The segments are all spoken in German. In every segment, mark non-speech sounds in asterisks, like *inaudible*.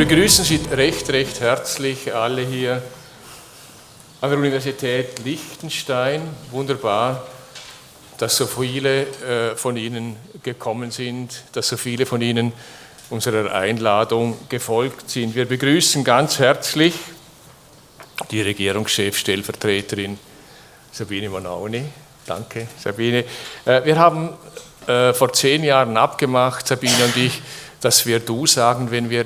Begrüßen Sie recht, recht herzlich alle hier an der Universität Liechtenstein. Wunderbar, dass so viele äh, von Ihnen gekommen sind, dass so viele von Ihnen unserer Einladung gefolgt sind. Wir begrüßen ganz herzlich die Regierungschefstellvertreterin Sabine Monauni. Danke, Sabine. Äh, wir haben äh, vor zehn Jahren abgemacht, Sabine und ich, dass wir du sagen, wenn wir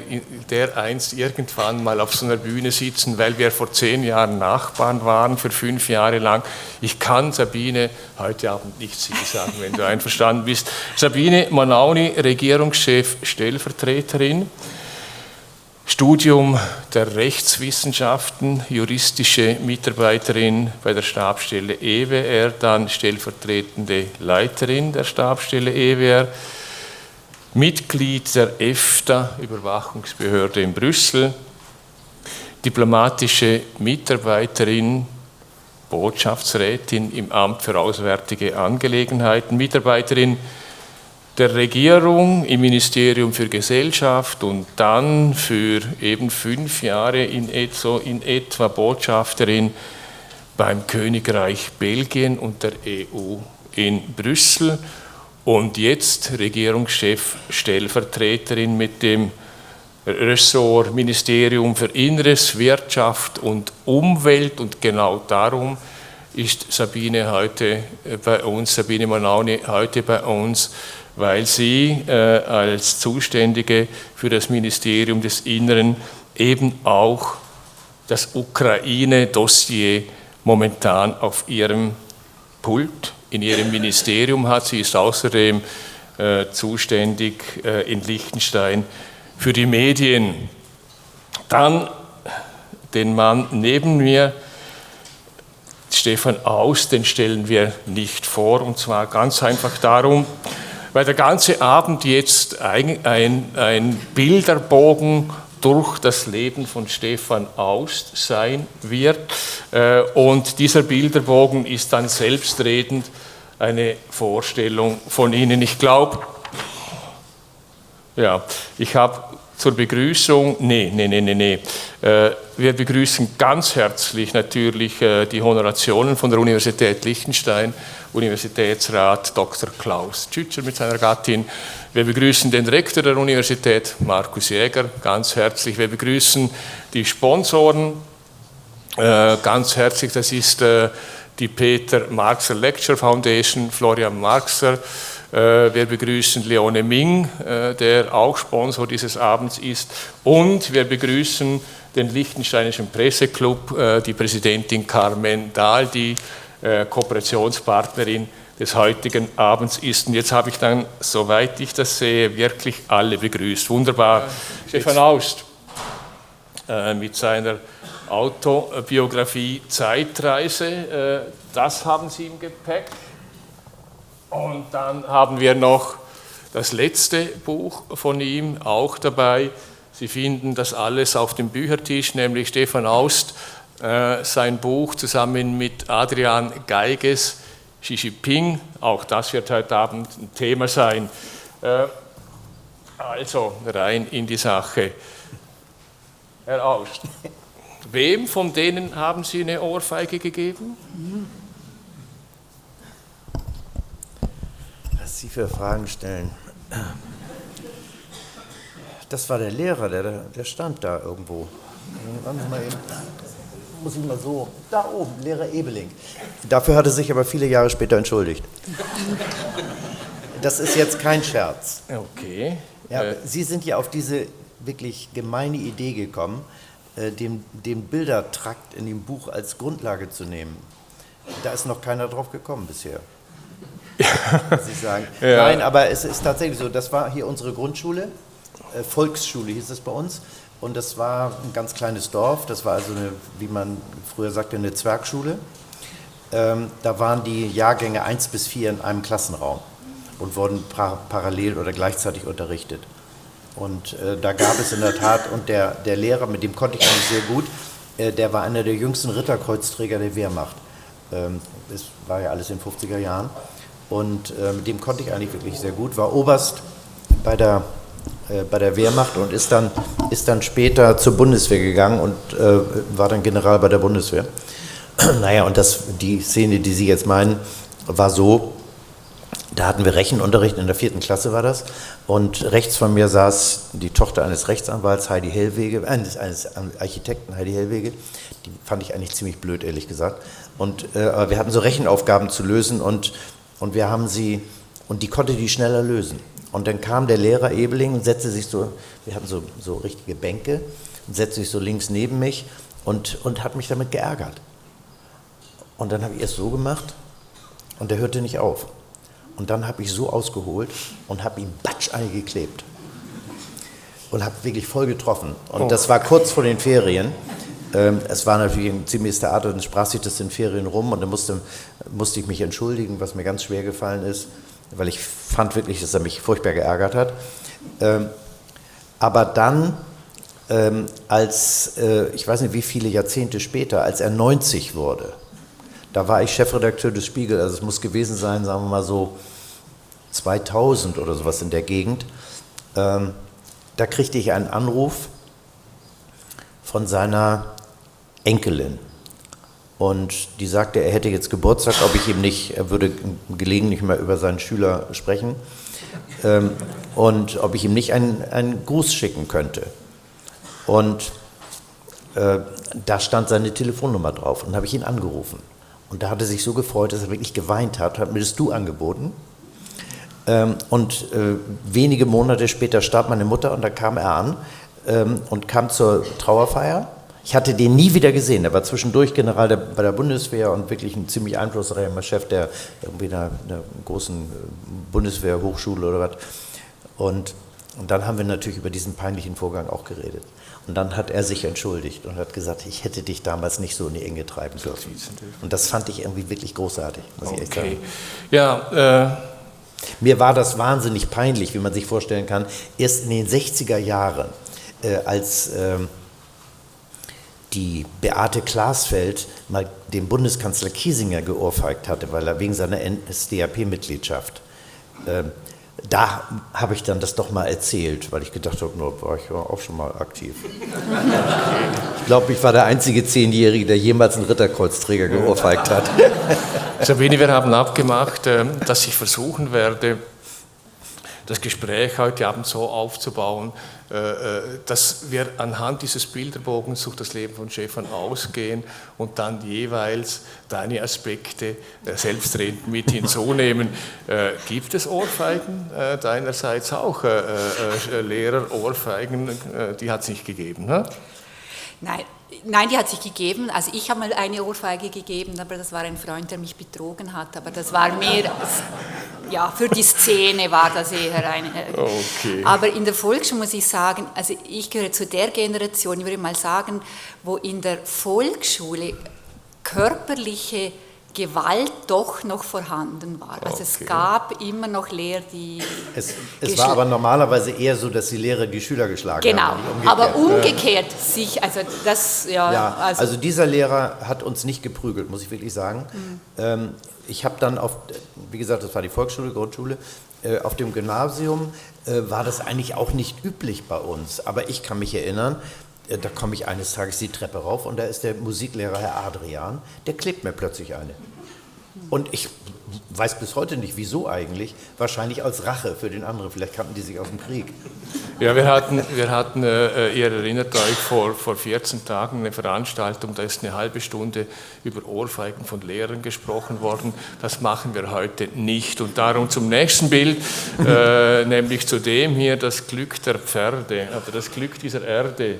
dereinst irgendwann mal auf so einer Bühne sitzen, weil wir vor zehn Jahren Nachbarn waren, für fünf Jahre lang. Ich kann Sabine heute Abend nicht sie sagen, wenn du *laughs* einverstanden bist. Sabine Manauni, Regierungschef, Stellvertreterin. Studium der Rechtswissenschaften, juristische Mitarbeiterin bei der Stabstelle EWR, dann stellvertretende Leiterin der Stabstelle EWR Mitglied der EFTA, Überwachungsbehörde in Brüssel, diplomatische Mitarbeiterin, Botschaftsrätin im Amt für Auswärtige Angelegenheiten, Mitarbeiterin der Regierung im Ministerium für Gesellschaft und dann für eben fünf Jahre in etwa, in etwa Botschafterin beim Königreich Belgien und der EU in Brüssel und jetzt Regierungschef Stellvertreterin mit dem Ressort Ministerium für Inneres, Wirtschaft und Umwelt. Und genau darum ist Sabine heute äh, bei uns, Sabine Manauni heute bei uns, weil sie äh, als Zuständige für das Ministerium des Inneren eben auch das Ukraine-Dossier momentan auf ihrem Pult in ihrem Ministerium hat. Sie ist außerdem äh, zuständig äh, in Liechtenstein für die Medien. Dann den Mann neben mir, Stefan Aus, den stellen wir nicht vor, und zwar ganz einfach darum, weil der ganze Abend jetzt ein, ein, ein Bilderbogen durch das Leben von Stefan Aust sein wird. Äh, und dieser Bilderbogen ist dann selbstredend eine Vorstellung von Ihnen. Ich glaube, ja, ich habe zur Begrüßung, nee, nee, nee, nee, nee. Äh, wir begrüßen ganz herzlich natürlich äh, die Honorationen von der Universität Liechtenstein, Universitätsrat Dr. Klaus Tschütscher mit seiner Gattin. Wir begrüßen den Rektor der Universität, Markus Jäger, ganz herzlich. Wir begrüßen die Sponsoren äh, ganz herzlich. Das ist die Peter Marxer Lecture Foundation, Florian Marxer. Äh, wir begrüßen Leone Ming, äh, der auch Sponsor dieses Abends ist. Und wir begrüßen den Liechtensteinischen Presseclub, äh, die Präsidentin Carmen Dahl, die Kooperationspartnerin des heutigen Abends ist. Und jetzt habe ich dann, soweit ich das sehe, wirklich alle begrüßt. Wunderbar. Ja, Stefan Aust mit seiner Autobiografie Zeitreise, äh, das haben Sie im Gepäck. Und dann haben wir noch das letzte Buch von ihm auch dabei. Sie finden das alles auf dem Büchertisch, nämlich Stefan Aust, äh, sein Buch zusammen mit Adrian Geiges, Xi Jinping. Auch das wird heute Abend ein Thema sein. Äh, also rein in die Sache. Herr Aust. *laughs* Wem von denen haben Sie eine Ohrfeige gegeben? Was Sie für Fragen stellen. Das war der Lehrer, der, der stand da irgendwo. Warten Sie mal eben. Muss ich mal so. Da oben, Lehrer Ebeling. Dafür hat er sich aber viele Jahre später entschuldigt. Das ist jetzt kein Scherz. Okay. Ja, äh. Sie sind ja auf diese wirklich gemeine Idee gekommen, äh, den, den Bildertrakt in dem Buch als Grundlage zu nehmen. Da ist noch keiner drauf gekommen bisher. Muss ich sagen. *laughs* Ja. Nein, aber es ist tatsächlich so, das war hier unsere Grundschule, äh, Volksschule hieß es bei uns. Und das war ein ganz kleines Dorf, das war also eine, wie man früher sagte, eine Zwergschule. Ähm, da waren die Jahrgänge 1 bis 4 in einem Klassenraum und wurden parallel oder gleichzeitig unterrichtet. Und äh, da gab es in der Tat, und der, der Lehrer, mit dem konnte ich eigentlich sehr gut, äh, der war einer der jüngsten Ritterkreuzträger der Wehrmacht. Ähm, das war ja alles in den 50er Jahren. Und äh, mit dem konnte ich eigentlich wirklich sehr gut, war Oberst bei der äh, bei der Wehrmacht und ist dann, ist dann später zur Bundeswehr gegangen und äh, war dann General bei der Bundeswehr. *clears throat* naja, und das, die Szene, die Sie jetzt meinen, war so, da hatten wir Rechenunterricht, in der vierten Klasse war das. Und rechts von mir saß die Tochter eines Rechtsanwalts, Heidi Hellwege, eines, eines Architekten, Heidi Hellwege. Die fand ich eigentlich ziemlich blöd, ehrlich gesagt. Und äh, wir hatten so Rechenaufgaben zu lösen und, und wir haben sie, und die konnte die schneller lösen. Und dann kam der Lehrer Ebeling und setzte sich so, wir hatten so, so richtige Bänke, und setzte sich so links neben mich und, und hat mich damit geärgert. Und dann habe ich es so gemacht und der hörte nicht auf. Und dann habe ich so ausgeholt und habe ihm Batsch eingeklebt. Und habe wirklich voll getroffen. Und oh. das war kurz vor den Ferien. Ähm, es war natürlich ein ziemliches Theater, dann sprach sich das in Ferien rum und dann musste, musste ich mich entschuldigen, was mir ganz schwer gefallen ist, weil ich fand wirklich, dass er mich furchtbar geärgert hat. Ähm, aber dann, ähm, als, äh, ich weiß nicht wie viele Jahrzehnte später, als er 90 wurde, da war ich Chefredakteur des Spiegel, also es muss gewesen sein, sagen wir mal so 2000 oder sowas in der Gegend. Ähm, da kriegte ich einen Anruf von seiner Enkelin. Und die sagte, er hätte jetzt Geburtstag, ob ich ihm nicht, er würde gelegentlich mal über seinen Schüler sprechen, ähm, und ob ich ihm nicht einen, einen Gruß schicken könnte. Und äh, da stand seine Telefonnummer drauf und habe ich ihn angerufen. Und da hat er sich so gefreut, dass er wirklich geweint hat, hat mir das Du angeboten. Ähm, und äh, wenige Monate später starb meine Mutter und da kam er an ähm, und kam zur Trauerfeier. Ich hatte den nie wieder gesehen. Er war zwischendurch General der, bei der Bundeswehr und wirklich ein ziemlich einflussreicher Chef der irgendwie einer, einer großen äh, Bundeswehrhochschule oder was. Und, und dann haben wir natürlich über diesen peinlichen Vorgang auch geredet. Und dann hat er sich entschuldigt und hat gesagt, ich hätte dich damals nicht so in die Enge treiben dürfen. Und das fand ich irgendwie wirklich großartig, muss okay. ich echt sagen. Ja, äh mir war das wahnsinnig peinlich, wie man sich vorstellen kann. Erst in den 60er Jahren, äh, als äh, die Beate Glasfeld mal den Bundeskanzler Kiesinger geohrfeigt hatte, weil er wegen seiner NSDAP-Mitgliedschaft äh, da habe ich dann das doch mal erzählt, weil ich gedacht habe, no, war ich ja auch schon mal aktiv. *laughs* Ich glaube, ich war der einzige Zehnjährige, der jemals einen Ritterkreuzträger geohrfeigt hat. *laughs* Sabine, wir haben abgemacht, ähm, dass ich versuchen werde, das Gespräch heute Abend so aufzubauen, dass wir anhand dieses Bilderbogens durch das Leben von Stefan ausgehen und dann jeweils deine Aspekte äh, selbstredend mit hinzunehmen. *laughs* Gibt es Ohrfeigen deinerseits auch? Lehrer, Ohrfeigen, die hat es nicht gegeben, ne? Nein, Nein, die hat sich gegeben. Also ich habe mal eine Ohrfeige gegeben, aber das war ein Freund, der mich betrogen hat. Aber das war mehr, ja, für die Szene war das eher eine. Okay. Aber in der Volksschule muss ich sagen, also ich gehöre zu der Generation, ich würde mal sagen, wo in der Volksschule körperliche Gewalt doch noch vorhanden war. Also okay. es gab immer noch Lehrer, die. Es, es war aber normalerweise eher so, dass die Lehrer die Schüler geschlagen genau. haben. Genau, aber umgekehrt sich, also das, ja. ja also, also, dieser Lehrer hat uns nicht geprügelt, muss ich wirklich sagen. Mhm. Ähm, ich habe dann auf, wie gesagt, das war die Volksschule, Grundschule, äh, auf dem Gymnasium äh, war das eigentlich auch nicht üblich bei uns. Aber ich kann mich erinnern, äh, da komme ich eines Tages die Treppe rauf und da ist der Musiklehrer Herr Adrian, der klebt mir plötzlich eine. Und ich weiß bis heute nicht, wieso eigentlich. Wahrscheinlich als Rache für den anderen. Vielleicht kannten die sich aus dem Krieg. Ja, wir hatten, wir hatten äh, ihr erinnert euch, vor, vor 14 Tagen eine Veranstaltung, da ist eine halbe Stunde über Ohrfeigen von Lehrern gesprochen worden. Das machen wir heute nicht. Und darum zum nächsten Bild, äh, *laughs* nämlich zu dem hier, das Glück der Pferde, oder das Glück dieser Erde,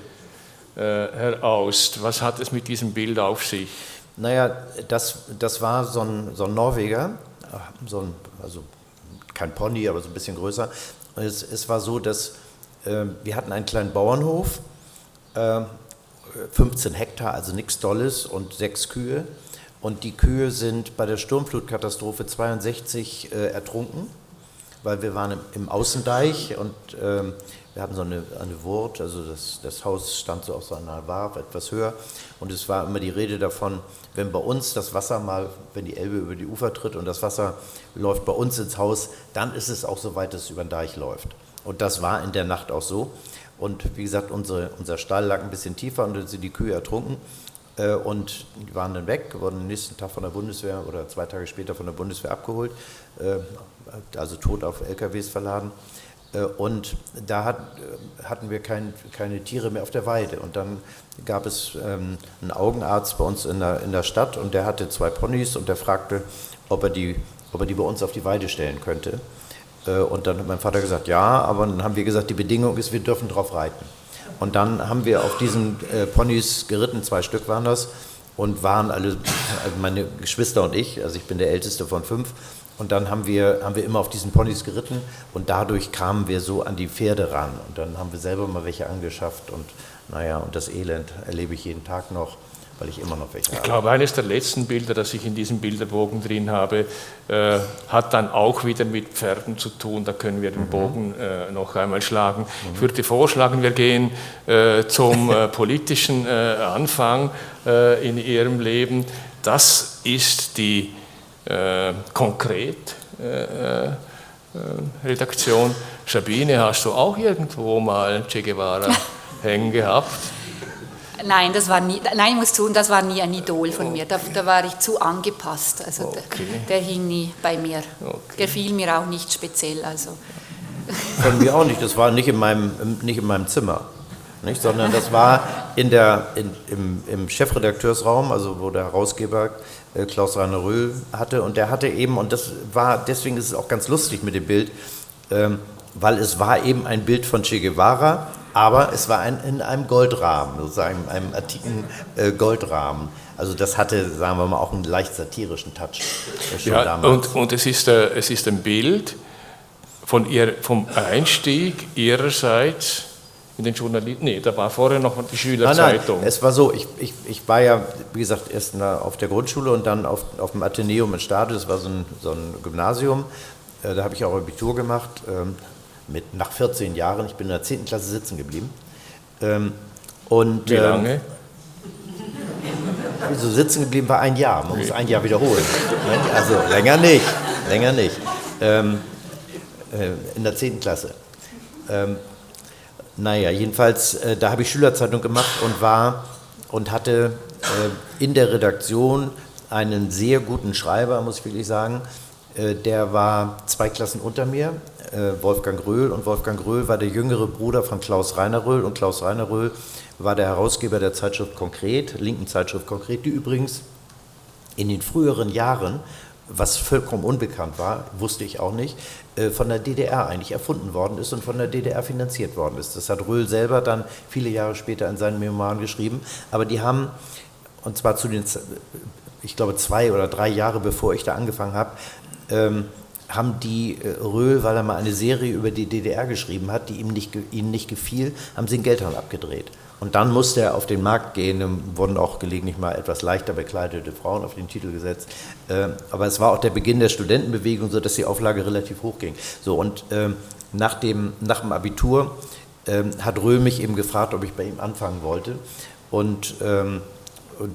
äh, Herr Aust. Was hat es mit diesem Bild auf sich? Naja, das, das war so ein, so ein Norweger, so ein, also kein Pony, aber so ein bisschen größer. Es, es war so, dass äh, wir hatten einen kleinen Bauernhof, äh, 15 Hektar, also nichts Dolles und sechs Kühe. Und die Kühe sind bei der Sturmflutkatastrophe 62 äh, ertrunken, weil wir waren im, im Außendeich und ähm, wir hatten so eine, eine Wurt, also das, das Haus stand so auf so einer Warf, etwas höher. Und es war immer die Rede davon, wenn bei uns das Wasser mal, wenn die Elbe über die Ufer tritt und das Wasser läuft bei uns ins Haus, dann ist es auch so weit, dass es über den Deich läuft. Und das war in der Nacht auch so. Und wie gesagt, unsere, unser Stall lag ein bisschen tiefer und dann sind die Kühe ertrunken. Äh, und die waren dann weg, wurden am nächsten Tag von der Bundeswehr oder zwei Tage später von der Bundeswehr abgeholt, äh, also tot auf LKWs verladen. Äh, und da hat, hatten wir kein, keine Tiere mehr auf der Weide. Und dann gab es ähm, einen Augenarzt bei uns in der, in der Stadt und der hatte zwei Ponys und der fragte, ob er, die, ob er die bei uns auf die Weide stellen könnte. Und dann hat mein Vater gesagt, ja, aber dann haben wir gesagt, die Bedingung ist, wir dürfen drauf reiten. Und dann haben wir auf diesen äh, Ponys geritten, zwei Stück waren das, und waren alle, also meine Geschwister und ich, also ich bin der älteste von fünf, und dann haben wir, haben wir immer auf diesen Ponys geritten und dadurch kamen wir so an die Pferde ran. Und dann haben wir selber mal welche angeschafft und naja, und das Elend erlebe ich jeden Tag noch weil ich immer noch welche habe. Ich glaube, eines der letzten Bilder, das ich in diesem Bilderbogen drin habe, äh, hat dann auch wieder mit Pferden zu tun. Da können wir den mhm. Bogen äh, noch einmal schlagen. Mhm. Ich würde vorschlagen, wir gehen äh, zum äh, *laughs* politischen äh, Anfang äh, in Ihrem Leben. Das ist die konkret Redaktion. Sabine, hast du auch irgendwo mal Che Guevara *laughs* hängen gehabt? Nein, das war nie, nein, ich muss tun, das war nie ein Idol von mir. Da, da war ich zu angepasst. Also okay. der, der, hing nie bei mir. Okay. Der fiel mir auch nicht speziell. Also. Von mir auch nicht. Das war nicht in meinem, nicht in meinem Zimmer. Nicht, sondern das war in der, in, im, im Chefredakteursraum, also wo der Herausgeber äh, Klaus Rainer Röhl hatte. Und der hatte eben, und das war, deswegen ist es auch ganz lustig mit dem Bild, ähm, weil es war eben ein Bild von Che Guevara aber es war ein, in einem Goldrahmen, sozusagen einem antiken äh, Goldrahmen. Also das hatte, sagen wir mal, auch einen leicht satirischen Touch. Äh, ja, und, und es, ist, äh, es ist ein Bild von ihr, vom Einstieg ihrerseits in den Journalismus. Nee, da war vorher noch die Schülerzeitung. Nein, nein, es war so, ich, ich, ich war ja, wie gesagt, erst auf der Grundschule und dann auf, auf dem Atheneum in Stade, das war so ein, so ein Gymnasium. Äh, da habe ich auch Abitur gemacht, ähm, mit, nach 14 Jahren, ich bin in der 10. Klasse sitzen geblieben. Ähm, und, Wie lange? Ähm, *laughs* so sitzen geblieben war ein Jahr, man muss ein Jahr wiederholen. Also länger nicht, länger nicht. Ähm, äh, in der 10. Klasse. Ähm, naja, jedenfalls, äh, da habe ich Schülerzeitung gemacht und war und hatte äh, in der Redaktion einen sehr guten Schreiber, muss ich wirklich sagen. Äh, der war zwei Klassen unter mir, äh, Wolfgang Röhl. Und Wolfgang Röhl war der jüngere Bruder von Klaus Rainer Röhl. Und Klaus Rainer Röhl war der Herausgeber der Zeitschrift Konkret, linken Zeitschrift Konkret, die übrigens in den früheren Jahren, was vollkommen unbekannt war, wusste ich auch nicht, äh, von der DDR eigentlich erfunden worden ist und von der DDR finanziert worden ist. Das hat Röhl selber dann viele Jahre später in seinen Memoiren geschrieben. Aber die haben, und zwar zu den, ich glaube, zwei oder drei Jahre bevor ich da angefangen habe, ähm, haben die äh, Röhl, weil er mal eine Serie über die DDR geschrieben hat, die ihm nicht, ihnen nicht gefiel, haben sie den Geldhahn abgedreht. Und dann musste er auf den Markt gehen, wurden auch gelegentlich mal etwas leichter bekleidete Frauen auf den Titel gesetzt. Äh, aber es war auch der Beginn der Studentenbewegung, sodass die Auflage relativ hoch ging. So, und ähm, nach, dem, nach dem Abitur ähm, hat Röhl mich eben gefragt, ob ich bei ihm anfangen wollte. Und, ähm, und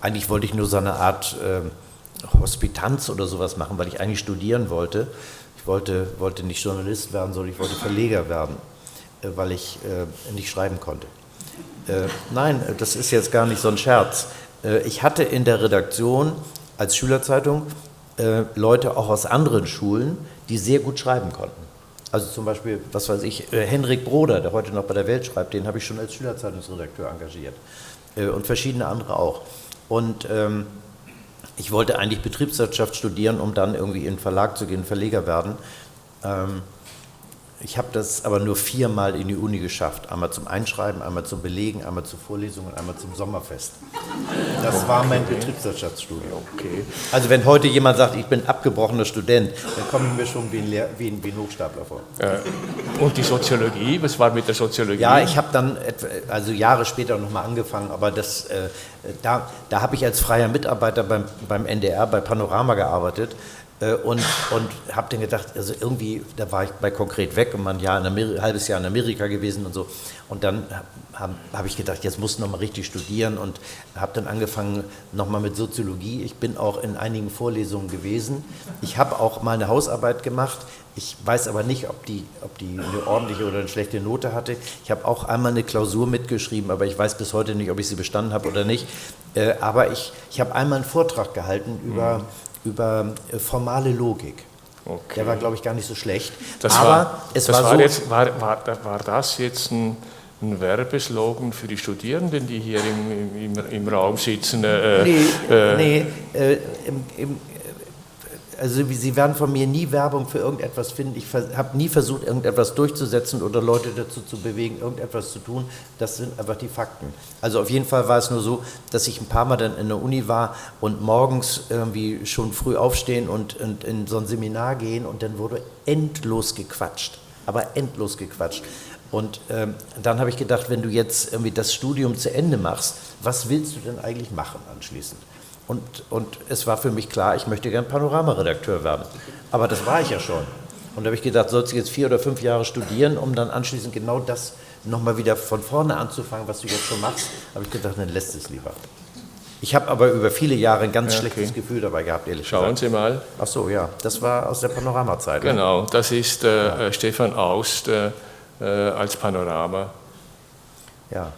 eigentlich wollte ich nur so eine Art Hospitanz oder sowas machen, weil ich eigentlich studieren wollte. Ich wollte, wollte nicht Journalist werden, sondern ich wollte Verleger werden, äh, weil ich äh, nicht schreiben konnte. Äh, nein, das ist jetzt gar nicht so ein Scherz. Äh, ich hatte in der Redaktion als Schülerzeitung äh, Leute auch aus anderen Schulen, die sehr gut schreiben konnten. Also zum Beispiel, was weiß ich, äh, Henrik Broder, der heute noch bei der Welt schreibt, den habe ich schon als Schülerzeitungsredakteur engagiert. und verschiedene andere auch. Und ähm, ich wollte eigentlich Betriebswirtschaft studieren, um dann irgendwie in den Verlag zu gehen, Verleger werden. Ähm, ich habe das aber nur viermal in die Uni geschafft. Einmal zum Einschreiben, einmal zum Belegen, einmal zur Vorlesung und einmal zum Sommerfest. Das war mein Betriebswirtschaftsstudium. Okay. Also wenn heute jemand sagt, ich bin abgebrochener Student, dann komme ich mir schon wie ein, Lehr wie ein, wie ein Hochstapler vor. Äh, und die Soziologie, was war mit der Soziologie? Ja, ich habe dann, also Jahre später nochmal angefangen, aber das, äh, da, da habe ich als freier Mitarbeiter beim, beim NDR, bei Panorama gearbeitet und, und habe dann gedacht, also irgendwie, da war ich bei konkret weg und in Ameri ein halbes Jahr in Amerika gewesen und so. Und dann habe hab ich gedacht, jetzt musst du nochmal richtig studieren und habe dann angefangen nochmal mit Soziologie. Ich bin auch in einigen Vorlesungen gewesen. Ich habe auch mal eine Hausarbeit gemacht Ich weiß aber nicht, ob die, ob die eine ordentliche oder eine schlechte Note hatte. Ich habe auch einmal eine Klausur mitgeschrieben, aber ich weiß bis heute nicht, ob ich sie bestanden habe oder nicht. Äh, aber ich, ich habe einmal einen Vortrag gehalten über, mhm. über äh, formale Logik. Okay. Der war, glaube ich, gar nicht so schlecht. Das aber war, es das war, war so. Jetzt, war, war, war das jetzt ein ein Werbeslogan für die Studierenden, die hier im, im, im Raum sitzen? Äh, nee, äh, nee äh, im, im, also Sie werden von mir nie Werbung für irgendetwas finden. Ich habe nie versucht, irgendetwas durchzusetzen oder Leute dazu zu bewegen, irgendetwas zu tun. Das sind einfach die Fakten. Also auf jeden Fall war es nur so, dass ich ein paar Mal dann in der Uni war und morgens irgendwie schon früh aufstehen und, und in so ein Seminar gehen und dann wurde endlos gequatscht. Aber endlos gequatscht. Und ähm, dann habe ich gedacht, wenn du jetzt irgendwie das Studium zu Ende machst, was willst du denn eigentlich machen anschließend? Und, und es war für mich klar, ich möchte gern Panoramaredakteur werden. Aber das war ich ja schon. Und da habe ich gedacht, sollst du jetzt vier oder fünf Jahre studieren, um dann anschließend genau das nochmal wieder von vorne anzufangen, was du jetzt schon machst, habe ich gedacht, dann lässt es lieber. Ich habe aber über viele Jahre ein ganz okay. schlechtes Gefühl dabei gehabt, ehrlich Schauen gesagt. Schauen Sie mal. Ach so, ja, das war aus der Panoramazeit. Ne? Genau, das ist äh, ja. Äh, Stefan Aust äh, äh, als Panorama. Ja.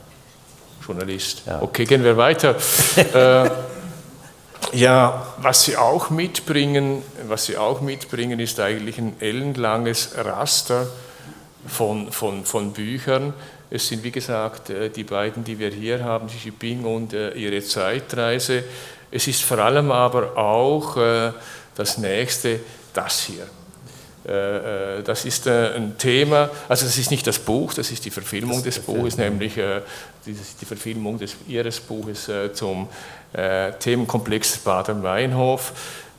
Journalist. Ja. Okay, gehen wir weiter. *laughs* äh, ja, was sie auch mitbringen, was sie auch mitbringen, ist eigentlich ein ellenlanges Raster von, von, von Büchern. Es sind, wie gesagt, äh, die beiden, die wir hier haben, Xi Jinping und äh, ihre Zeitreise. Es ist vor allem aber auch äh, das nächste, das hier. Das ist ein Thema, also das ist nicht das Buch, das ist die Verfilmung des Buches, nämlich die Verfilmung des, ihres Buches zum Themenkomplex Baden-Meinhof.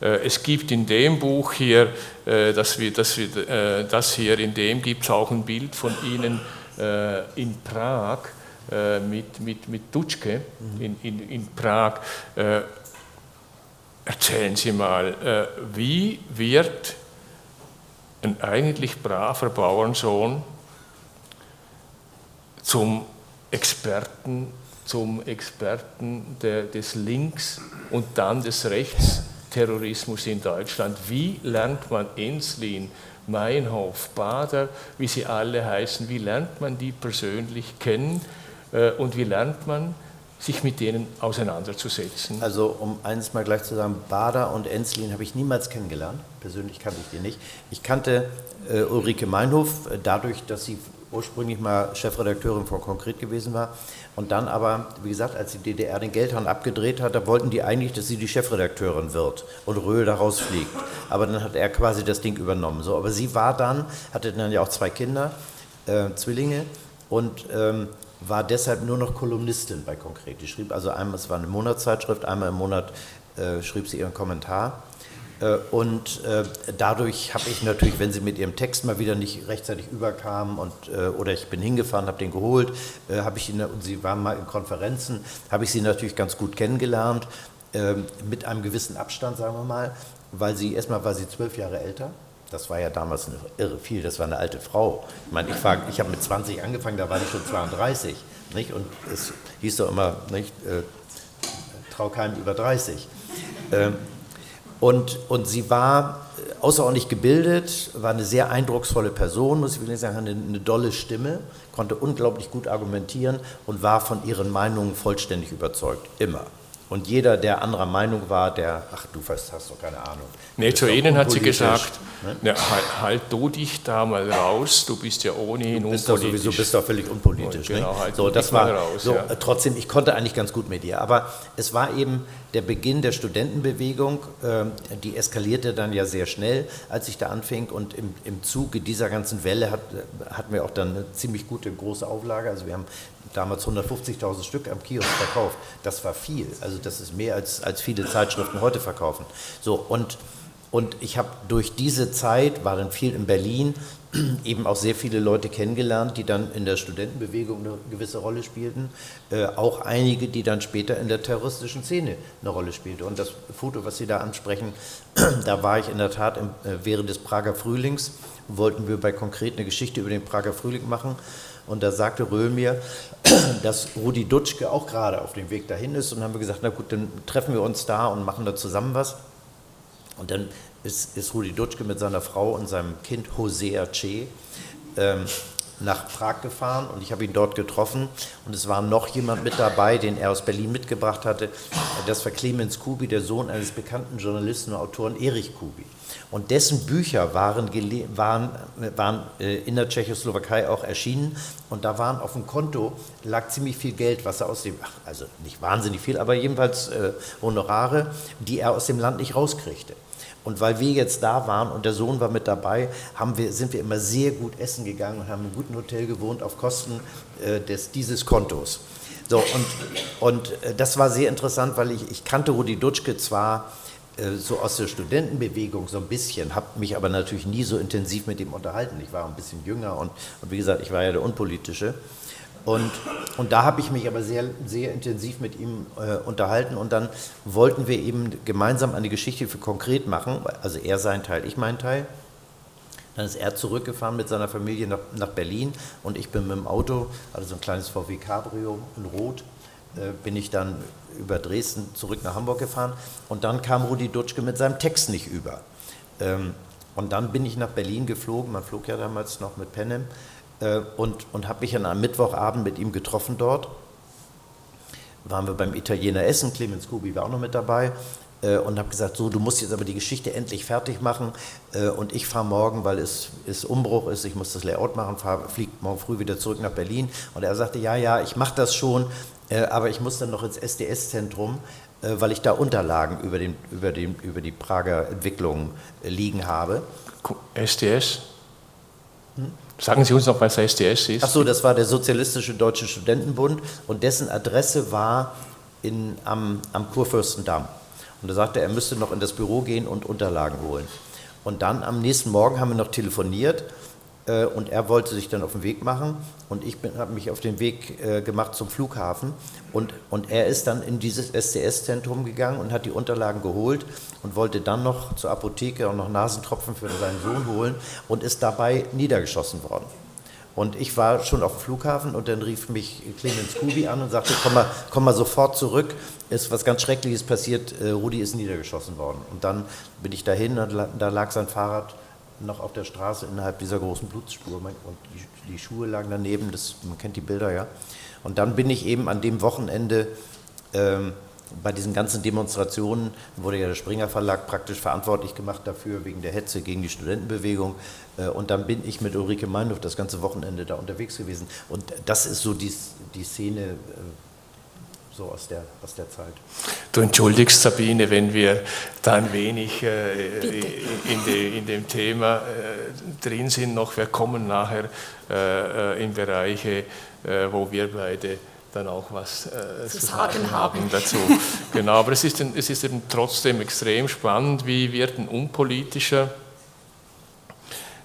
Äh, es gibt in dem Buch hier, äh, dass wir, dass wir, äh, das hier, in dem gibt es auch ein Bild von Ihnen äh, in Prag äh, mit, mit, mit Dutschke mhm. in, in, in Prag. erzählen Sie mal, wie wird ein eigentlich braver Bauernsohn zum Experten zum Experten der, des Links- und dann des Rechtsterrorismus in Deutschland. Wie lernt man Enslin, Meinhof, Bader, wie sie alle heißen, wie lernt man die persönlich kennen äh, und wie lernt man sich mit denen auseinanderzusetzen? Also um eines mal gleich zu sagen, Bader und Enslin habe ich niemals kennengelernt. Persönlich kannte ich die nicht. Ich kannte äh, Ulrike Meinhof äh, dadurch, dass sie ursprünglich mal Chefredakteurin von Konkret gewesen war. Und dann aber, wie gesagt, als die DDR den Geldhahn abgedreht hat, da wollten die eigentlich, dass sie die Chefredakteurin wird und Röhl daraus fliegt. Aber dann hat er quasi das Ding übernommen. So, aber sie war dann, hatte dann ja auch zwei Kinder, äh, Zwillinge und ähm, war deshalb nur noch Kolumnistin bei Konkret. Die schrieb also einmal, es war eine Monatszeitschrift, einmal im Monat äh, schrieb sie ihren Kommentar. Äh, und äh, dadurch habe ich natürlich, wenn sie mit ihrem Text mal wieder nicht rechtzeitig überkam und, äh, oder ich bin hingefahren, habe den geholt, habe ich ihn, und sie waren mal in Konferenzen, habe ich sie natürlich ganz gut kennengelernt, ähm, mit einem gewissen Abstand, sagen wir mal, weil sie, erstmal war sie zwölf Jahre älter, das war ja damals eine irre viel, das war eine alte Frau. Ich meine, ich, ich habe mit 20 angefangen, da war ich schon 32, nicht? und es hieß doch immer, nicht, äh, trau keinem über 30. Ähm, und, und sie war außerordentlich gebildet, war eine sehr eindrucksvolle Person, muss ich wirklich sagen, eine, eine dolle Stimme, konnte unglaublich gut argumentieren und war von ihren Meinungen vollständig überzeugt, immer. Und jeder, der anderer Meinung war, der, ach du hast, hast doch keine Ahnung. Nee, zu Ihnen hat sie gesagt, ne? ja, halt, halt, du dich da mal raus, du bist ja ohnehin du bist unpolitisch. Doch sowieso bist doch völlig unpolitisch. Genau, halt so, das war, raus, so, ja. Trotzdem, ich konnte eigentlich ganz gut mit ihr, aber es war eben der Beginn der Studentenbewegung, äh, die eskalierte dann ja sehr schnell, als ich da anfing und im, im Zuge dieser ganzen Welle hat, hatten wir auch dann eine ziemlich gute große Auflage, also wir haben damals 150.000 Stück am Kiosk verkauft. Das war viel. Also das ist mehr als, als viele Zeitschriften heute verkaufen. So, und, und ich habe durch diese Zeit, war dann viel in Berlin, eben auch sehr viele Leute kennengelernt, die dann in der Studentenbewegung eine gewisse Rolle spielten. Äh, auch einige, die dann später in der terroristischen Szene eine Rolle spielten. Und das Foto, was Sie da ansprechen, *clears throat* da war ich in der Tat im, äh, während des Prager Frühlings, wollten wir bei konkret eine Geschichte über den Prager Frühling machen. Und da sagte Röhl mir, *clears throat* dass Rudi Dutschke auch gerade auf dem Weg dahin ist. Und haben wir gesagt, na gut, dann treffen wir uns da und machen da zusammen was. Und dann ist, ist Rudi Dutschke mit seiner Frau und seinem Kind Hosea Che ähm, nach Prag gefahren und ich habe ihn dort getroffen und es war noch jemand mit dabei, den er aus Berlin mitgebracht hatte. Das war Clemens Kubi, der Sohn eines bekannten Journalisten und Autoren Erich Kubi. Und dessen Bücher waren, waren, waren äh, in der Tschechoslowakei auch erschienen und da waren auf dem Konto, lag ziemlich viel Geld, was er aus dem, also nicht wahnsinnig viel, aber jedenfalls äh, Honorare, die er aus dem Land nicht rauskriegte. Und weil wir jetzt da waren und der Sohn war mit dabei, haben wir, sind wir immer sehr gut essen gegangen und haben einem guten Hotel gewohnt auf Kosten äh, des, dieses Kontos. So, und, und äh, das war sehr interessant, weil ich, ich kannte Rudi Dutschke zwar so aus der Studentenbewegung so ein bisschen, habe mich aber natürlich nie so intensiv mit ihm unterhalten. Ich war ein bisschen jünger und, und wie gesagt, ich war ja der Unpolitische. Und, und da habe ich mich aber sehr, sehr intensiv mit ihm äh, unterhalten und dann wollten wir eben gemeinsam eine Geschichte für konkret machen, also er seinen Teil, ich meinen Teil. Dann ist er zurückgefahren mit seiner Familie nach, nach Berlin und ich bin mit dem Auto, also so ein kleines VW Cabrio in Rot, äh, bin ich dann über Dresden zurück nach Hamburg gefahren und dann kam Rudi Dutschke mit seinem Text nicht über. Ähm, und dann bin ich nach Berlin geflogen, man flog ja damals noch mit Penem äh, und, und habe mich dann am Mittwochabend mit ihm getroffen dort. Waren wir beim Italiener essen, Clemens Kubi war auch noch mit dabei äh, und habe gesagt, so, du musst jetzt aber die Geschichte endlich fertig machen äh, und ich fahre morgen, weil es, es Umbruch ist, ich muss das Layout machen, fliege morgen früh wieder zurück nach Berlin und er sagte, ja, ja, ich mache das schon, aber ich muss dann noch ins SDS-Zentrum, weil ich da Unterlagen über, den, über, den, über die Prager Entwicklung liegen habe. SDS? Hm? Sagen Sie uns noch, was SDS ist. Ach so, das war der Sozialistische Deutsche Studentenbund und dessen Adresse war in, am, am Kurfürstendamm. Und da sagte er, er müsste noch in das Büro gehen und Unterlagen holen. Und dann am nächsten Morgen haben wir noch telefoniert äh, und er wollte sich dann auf den Weg machen und ich habe mich auf den Weg äh, gemacht zum Flughafen und, und er ist dann in dieses SCS-Zentrum gegangen und hat die Unterlagen geholt und wollte dann noch zur Apotheke und noch Nasentropfen für seinen Sohn holen und ist dabei niedergeschossen worden. Und ich war schon auf dem Flughafen und dann rief mich Clemens Kubi an und sagte, komm mal, komm mal sofort zurück, ist was ganz Schreckliches passiert, äh, Rudi ist niedergeschossen worden. Und dann bin ich dahin und da lag sein Fahrrad noch auf der Straße innerhalb dieser großen Blutspur und die, die Schuhe lagen daneben, das, man kennt die Bilder ja. Und dann bin ich eben an dem Wochenende ähm, bei diesen ganzen Demonstrationen, wurde ja der Springer Verlag praktisch verantwortlich gemacht dafür, wegen der Hetze gegen die Studentenbewegung. Äh, und dann bin ich mit Ulrike Meinhof das ganze Wochenende da unterwegs gewesen. Und das ist so die, die Szene, äh, so aus der, aus der Zeit. Du entschuldigst, Sabine, wenn wir da ein wenig äh, in, de, in, dem Thema äh, drin sind noch. Wir kommen nachher äh, äh in Bereiche, äh, wo wir beide dann auch was äh, zu, sagen haben dazu. *laughs* genau, aber es ist, es ist eben trotzdem extrem spannend, wie wird ein unpolitischer,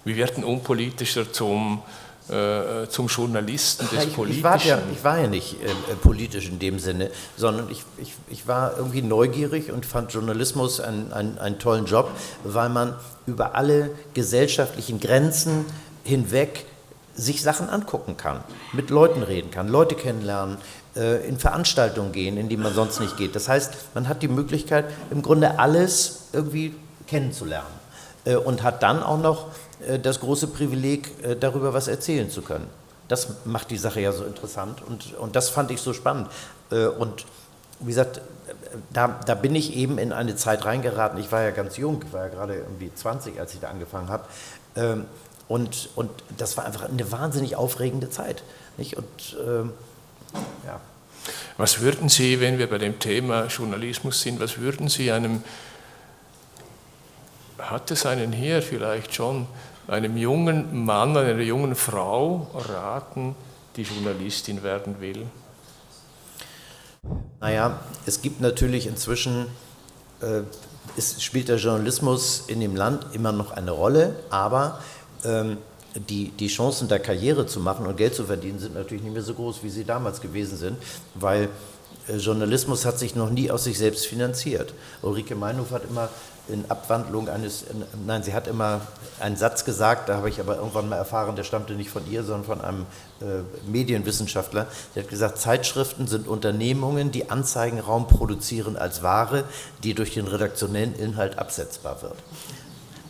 wie wird ein unpolitischer zum äh, zum Journalisten des ja, ich, Politischen. Ich war, ja, ich war ja nicht äh, politisch in dem Sinne, sondern ich, ich, ich war irgendwie neugierig und fand Journalismus einen, einen, einen tollen Job, weil man über alle gesellschaftlichen Grenzen hinweg sich Sachen angucken kann, mit Leuten reden kann, Leute kennenlernen, äh, in Veranstaltungen gehen, in die man sonst nicht geht. Das heißt, man hat die Möglichkeit, im Grunde alles irgendwie kennenzulernen äh, und hat dann auch noch äh, das große Privileg, äh, darüber was erzählen zu können. Das macht die Sache ja so interessant und, und das fand ich so spannend. Äh, und wie gesagt, da, da bin ich eben in eine Zeit reingeraten. Ich war ja ganz jung, ich war ja gerade irgendwie 20, als ich da angefangen habe. Ähm, und, und das war einfach eine wahnsinnig aufregende Zeit. Nicht? Und ähm, ja. Was würden Sie, wenn wir bei dem Thema Journalismus sind, was würden Sie einem, hat es einen hier vielleicht schon, einem jungen Mann, einer jungen Frau raten, die Journalistin werden will? Naja, es gibt natürlich inzwischen, äh, es spielt der Journalismus in dem Land immer noch eine Rolle, aber ähm, die, die Chancen der Karriere zu machen und Geld zu verdienen sind natürlich nicht mehr so groß, wie sie damals gewesen sind, weil äh, Journalismus hat sich noch nie aus sich selbst finanziert. Ulrike Meinhof hat immer in Abwandlung eines, nein, sie hat immer einen Satz gesagt, da habe ich aber irgendwann mal erfahren, der stammte nicht von ihr, sondern von einem äh, Medienwissenschaftler. Sie hat gesagt, Zeitschriften sind Unternehmungen, die Anzeigenraum produzieren als Ware, die durch den redaktionellen Inhalt absetzbar wird.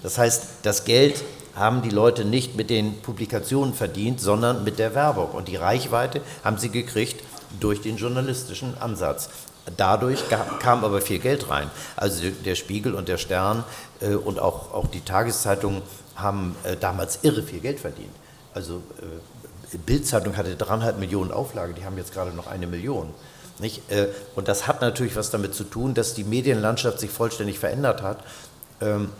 Das heißt, das Geld haben die Leute nicht mit den Publikationen verdient, sondern mit der Werbung. Und die Reichweite haben sie gekriegt durch den journalistischen Ansatz. Dadurch kam aber viel Geld rein. Also der Spiegel und der Stern äh, und auch, auch die Tageszeitungen haben äh, damals irre viel Geld verdient. Also äh, Bildzeitung hatte dreieinhalb Millionen Auflage, die haben jetzt gerade noch eine Million. Nicht? Und das hat natürlich was damit zu tun, dass die Medienlandschaft sich vollständig verändert hat. Ähm,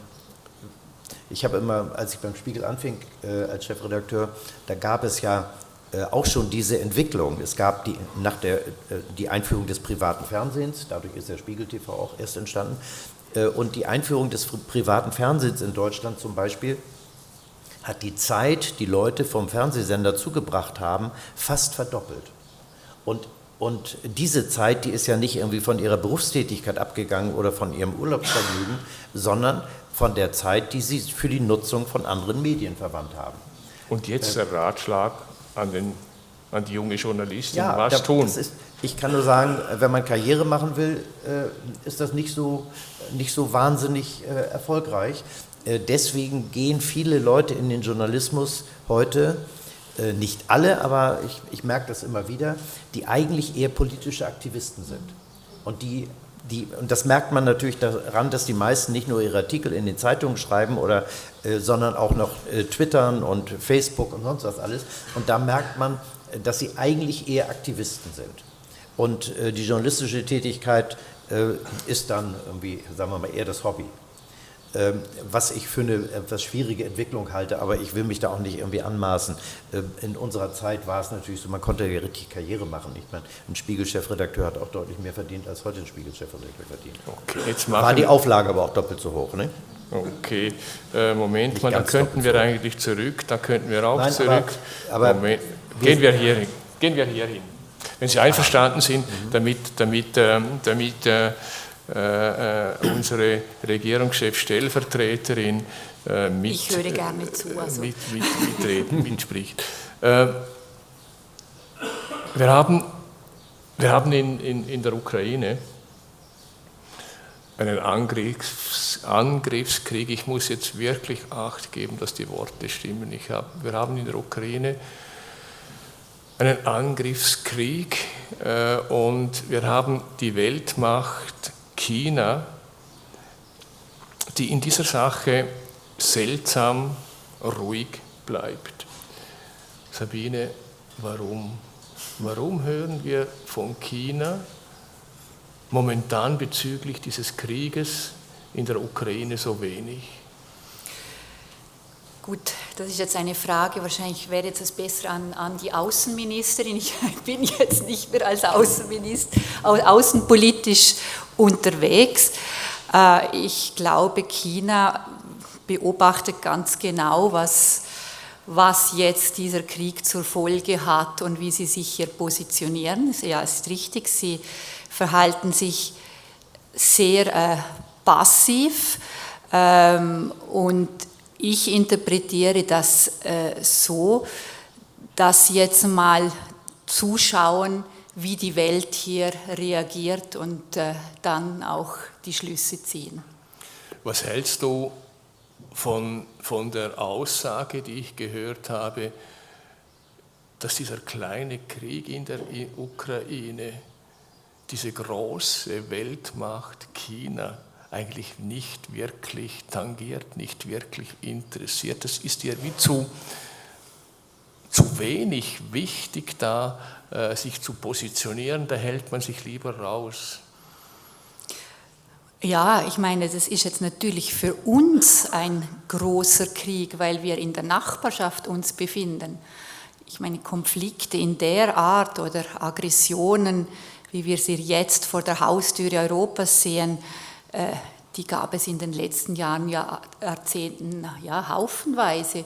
ich habe immer, als ich beim Spiegel anfing als Chefredakteur, da gab es ja äh, auch schon diese Entwicklung. Es gab die, nach der, äh, die Einführung des privaten Fernsehens, dadurch ist der Spiegel TV auch erst entstanden, äh, und die Einführung des privaten Fernsehens in Deutschland zum Beispiel hat die Zeit, die Leute vom Fernsehsender zugebracht haben, fast verdoppelt. Und, und diese Zeit, die ist ja nicht irgendwie von ihrer Berufstätigkeit abgegangen oder von ihrem Urlaubsvergnügen, sondern von der Zeit, die sie für die Nutzung von anderen Medien verwandt haben. Und jetzt der Ratschlag an, den, an die junge Journalistin, ja, was da, tun. Ist, ich kann nur sagen, wenn man Karriere machen will, äh, ist das nicht so, nicht so wahnsinnig äh, erfolgreich. Äh, deswegen gehen viele Leute in den Journalismus heute, nicht alle, aber ich, ich merke das immer wieder, die eigentlich eher politische Aktivisten sind. Und die die, und das merkt man natürlich daran, dass die meisten nicht nur ihre Artikel in den Zeitungen schreiben, oder, äh, sondern auch noch äh, twittern und Facebook und sonst was alles. Und da merkt man, äh, dass sie eigentlich eher Aktivisten sind. Und äh, die journalistische Tätigkeit äh, ist dann irgendwie, sagen wir mal, eher das Hobby. Ähm, was ich für eine etwas schwierige Entwicklung halte, aber ich will mich da auch nicht irgendwie anmaßen. Ähm, in unserer Zeit war es natürlich so, man konnte ja richtig Karriere machen. Ich meine, ein Spiegelchefredakteur hat auch deutlich mehr verdient, als heute ein Spiegelchefredakteur verdient. Okay, jetzt war die Auflage aber auch doppelt so hoch, ne? Okay, äh, Moment mal, dann könnten wir eigentlich zurück, da könnten wir auch Nein, zurück. Aber, aber Moment, gehen wir hier hin. Gehen wir hier hin. Wenn Sie einverstanden sind, mhm. damit, damit, ähm, damit äh, äh, äh, unsere Regierungschef-Stellvertreterin äh, mit, ich höre gerne zu, also. mit, mit, mitreden, mitspricht. Äh, wir haben, wir haben in, in, in der Ukraine einen Angriffs, Angriffskrieg. Ich muss jetzt wirklich Acht geben, dass die Worte stimmen. Ich hab, wir haben in der Ukraine einen Angriffskrieg äh, und wir haben die Weltmacht China, die in dieser Sache seltsam ruhig bleibt. Sabine, warum? Warum hören wir von China momentan bezüglich dieses Krieges in der Ukraine so wenig? Gut, das ist jetzt eine Frage, wahrscheinlich wäre jetzt das besser an, an die Außenministerin. Ich *laughs* bin jetzt nicht mehr als Außenminister, außenpolitisch unterwegs. Äh, ich glaube, China beobachtet ganz genau, was, was jetzt dieser Krieg zur Folge hat und wie sie sich hier positionieren. Ja, ist richtig, sie verhalten sich sehr äh, passiv ähm, und ich interpretiere das äh, so, dass Sie jetzt mal zuschauen, wie die Welt hier reagiert und äh, dann auch die Schlüsse ziehen. Was hältst du von, von der Aussage, die ich gehört habe, dass dieser kleine Krieg in der Ukraine diese große Weltmacht China eigentlich nicht wirklich tangiert, nicht wirklich interessiert. Das ist ja wie zu, zu wenig wichtig da, sich zu positionieren, da hält man sich lieber raus. Ja, ich meine, das ist jetzt natürlich für uns ein großer Krieg, weil wir in der Nachbarschaft uns befinden. Ich meine, Konflikte in der Art oder Aggressionen, wie wir sie jetzt vor der Haustüre Europas sehen, äh, die gab es in den letzten Jahren, Jahrzehnten ja, haufenweise.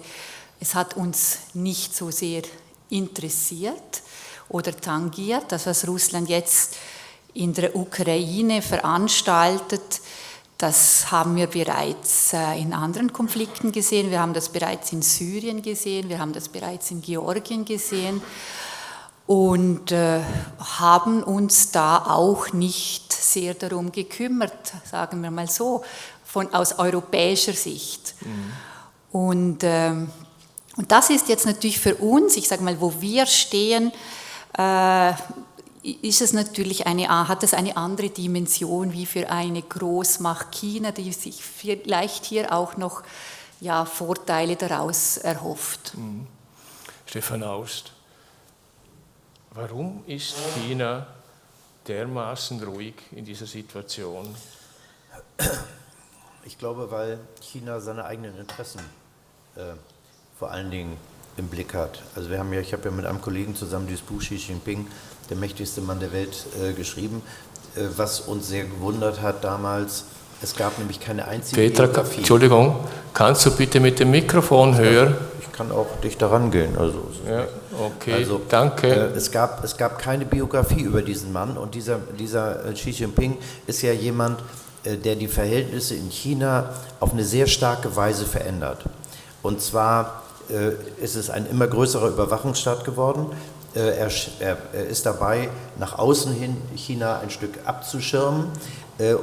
Es hat uns nicht so sehr interessiert oder tangiert, das was Russland jetzt in der Ukraine veranstaltet, das haben wir bereits äh, in anderen Konflikten gesehen. Wir haben das bereits in Syrien gesehen, wir haben das bereits in Georgien gesehen und äh, haben uns da auch nicht sehr darum gekümmert, sagen wir mal so, von, aus europäischer Sicht. Mhm. Und, ähm, und das ist jetzt natürlich für uns, ich sage mal, wo wir stehen, ist es natürlich eine, hat es eine andere Dimension wie für eine Großmacht China, die sich vielleicht hier auch noch ja, Vorteile daraus erhofft. Mhm. Stefan Aust, warum ist China dermaßen ruhig in dieser Situation? Ich glaube, weil China seine eigenen Interessen äh, vor allen Dingen im Blick hat. Also wir haben ja, ich habe ja mit einem Kollegen zusammen dieses Buch Xi Jinping, der mächtigste Mann der Welt, äh, geschrieben, äh, was uns sehr gewundert hat damals. Es gab nämlich keine einzige Petra, Biografie. Entschuldigung, kannst du bitte mit dem Mikrofon höher? Ich kann auch dich daran gehen. Also, ja, okay, also, danke. Äh, es, gab, es gab keine Biografie über diesen Mann und dieser, dieser äh, Xi Jinping ist ja jemand, äh, der die Verhältnisse in China auf eine sehr starke Weise verändert. Und zwar ist es ein immer größerer Überwachungsstaat geworden. Äh, er, er, ist dabei, nach außen hin China ein Stück abzuschirmen.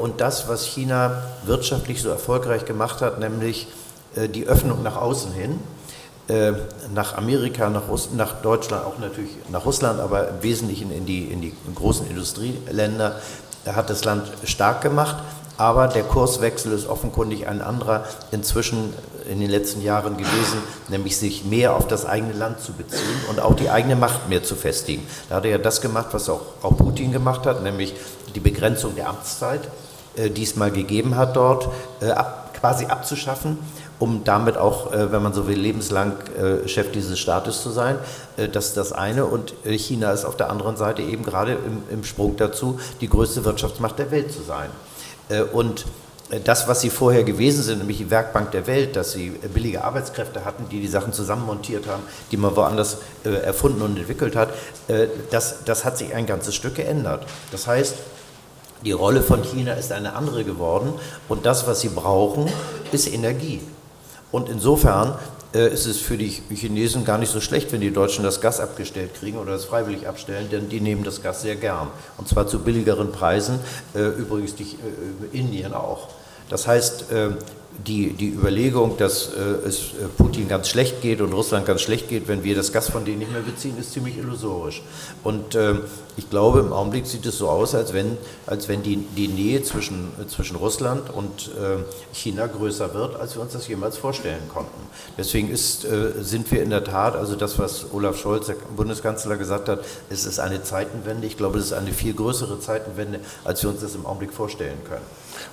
Und das, was China wirtschaftlich so erfolgreich gemacht hat, nämlich die Öffnung nach außen hin, nach Amerika, nach, Russ nach Deutschland, auch natürlich nach Russland, aber im Wesentlichen in die, in die großen Industrieländer, hat das Land stark gemacht. Aber der Kurswechsel ist offenkundig ein anderer inzwischen in den letzten Jahren gewesen, nämlich sich mehr auf das eigene Land zu beziehen und auch die eigene Macht mehr zu festigen. Da hat er ja das gemacht, was auch, auch Putin gemacht hat, nämlich die Begrenzung der Amtszeit, äh, die es mal gegeben hat dort, äh, ab, quasi abzuschaffen um damit auch, äh, wenn man so will, lebenslang äh, Chef dieses Staates zu sein. Äh, das ist das eine. Und China ist auf der anderen Seite eben gerade im, im Sprung dazu, die größte Wirtschaftsmacht der Welt zu sein. Äh, und äh, das, was sie vorher gewesen sind, nämlich die Werkbank der Welt, dass sie äh, billige Arbeitskräfte hatten, die die Sachen zusammenmontiert haben, die man woanders erfunden und entwickelt hat, das, das hat sich ein ganzes Stück geändert. Das heißt, die Rolle von China ist eine andere geworden und das, was sie brauchen, ist Energie. Und insofern ist es für die Chinesen gar nicht so schlecht, wenn die Deutschen das Gas abgestellt kriegen oder das freiwillig abstellen, denn die nehmen das Gas sehr gern. Und zwar zu billigeren Preisen, äh, übrigens die, äh, Indien auch. Das heißt, die, die Überlegung, dass äh, es äh, Putin ganz schlecht geht und Russland ganz schlecht geht, wenn wir das Gas von denen nicht mehr beziehen, ist ziemlich illusorisch. Und äh, ich glaube, im Augenblick sieht es so aus, als wenn, als wenn die, die Nähe zwischen, zwischen Russland und äh, China größer wird, als wir uns das jemals vorstellen konnten. Deswegen ist, äh, sind wir in der Tat, also das, was Olaf Scholz, der Bundeskanzler, gesagt hat, es ist eine Zeitenwende. Ich glaube, es ist eine viel größere Zeitenwende, als wir uns das im Augenblick vorstellen können.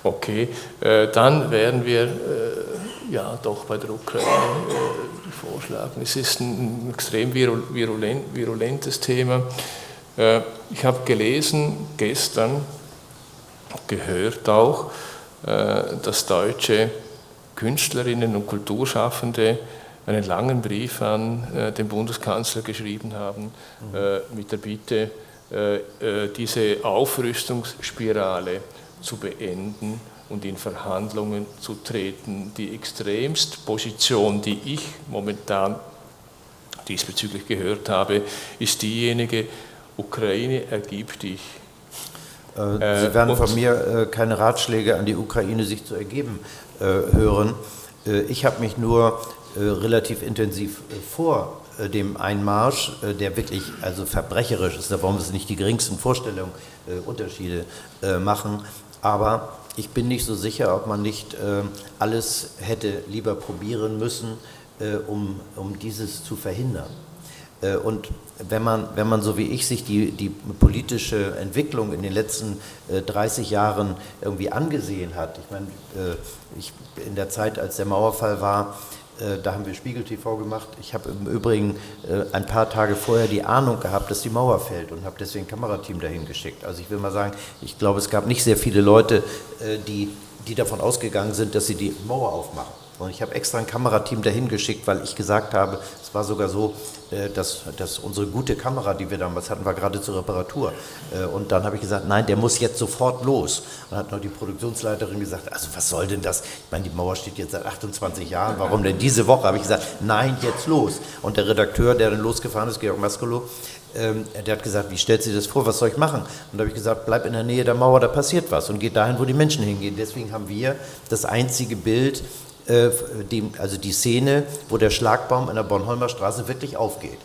Okay, äh, dann werden wir äh, ja doch bei der Ukraine äh, vorschlagen. Es ist ein extrem virulent, virulentes Thema. Ich habe gelesen gestern, gehört auch, dass deutsche Künstlerinnen und Kulturschaffende einen langen Brief an den Bundeskanzler geschrieben haben mhm. mit der Bitte, diese Aufrüstungsspirale zu beenden und in Verhandlungen zu treten. Die Extremstposition, die ich momentan diesbezüglich gehört habe, ist diejenige, Ukraine ergib dich. Äh, Sie äh, werden von mir äh, keine Ratschläge an die Ukraine, sich zu ergeben, hören. Ich habe mich nur relativ intensiv vor dem Einmarsch, der wirklich also verbrecherisch ist, da wollen wir uns nicht die geringsten Vorstellungen, Unterschiede machen, aber ich bin nicht so sicher, ob man nicht äh, alles hätte lieber probieren müssen, äh, um, um dieses zu verhindern. Äh, und wenn man, wenn man so wie ich sich die, die politische Entwicklung in den letzten 30 äh, Jahren irgendwie angesehen hat, ich meine, äh, ich, in der Zeit, als der Mauerfall war, da haben wir Spiegel TV gemacht. Ich habe im Übrigen äh, ein paar Tage vorher die Ahnung gehabt, dass die Mauer fällt und habe deswegen ein Kamerateam dahin geschickt. Also ich will mal sagen, ich glaube, es gab nicht sehr viele Leute, äh, die, die davon ausgegangen sind, dass sie die Mauer aufmachen. Und ich habe extra ein Kamerateam dahin geschickt, weil ich gesagt habe, es war sogar so, äh, dass, dass unsere gute Kamera, die wir damals hatten, war gerade zur Reparatur. Äh, und dann habe ich gesagt, nein, der muss jetzt sofort los. Und hat noch die Produktionsleiterin gesagt, also was soll denn das? Ich meine, die Mauer steht jetzt seit 28 Jahren, warum denn diese Woche? Habe ich gesagt, nein, jetzt los. Und der Redakteur, der dann losgefahren ist, Georg Maskolo, ähm, der hat gesagt, wie stellt sie das vor, was soll ich machen? Und da habe ich gesagt, bleib in der Nähe der Mauer, da passiert was und geht dahin, wo die Menschen hingehen. Deswegen haben wir das einzige Bild, äh, dem, also die Szene, wo der Schlagbaum in der Bornholmer Straße wirklich aufgeht.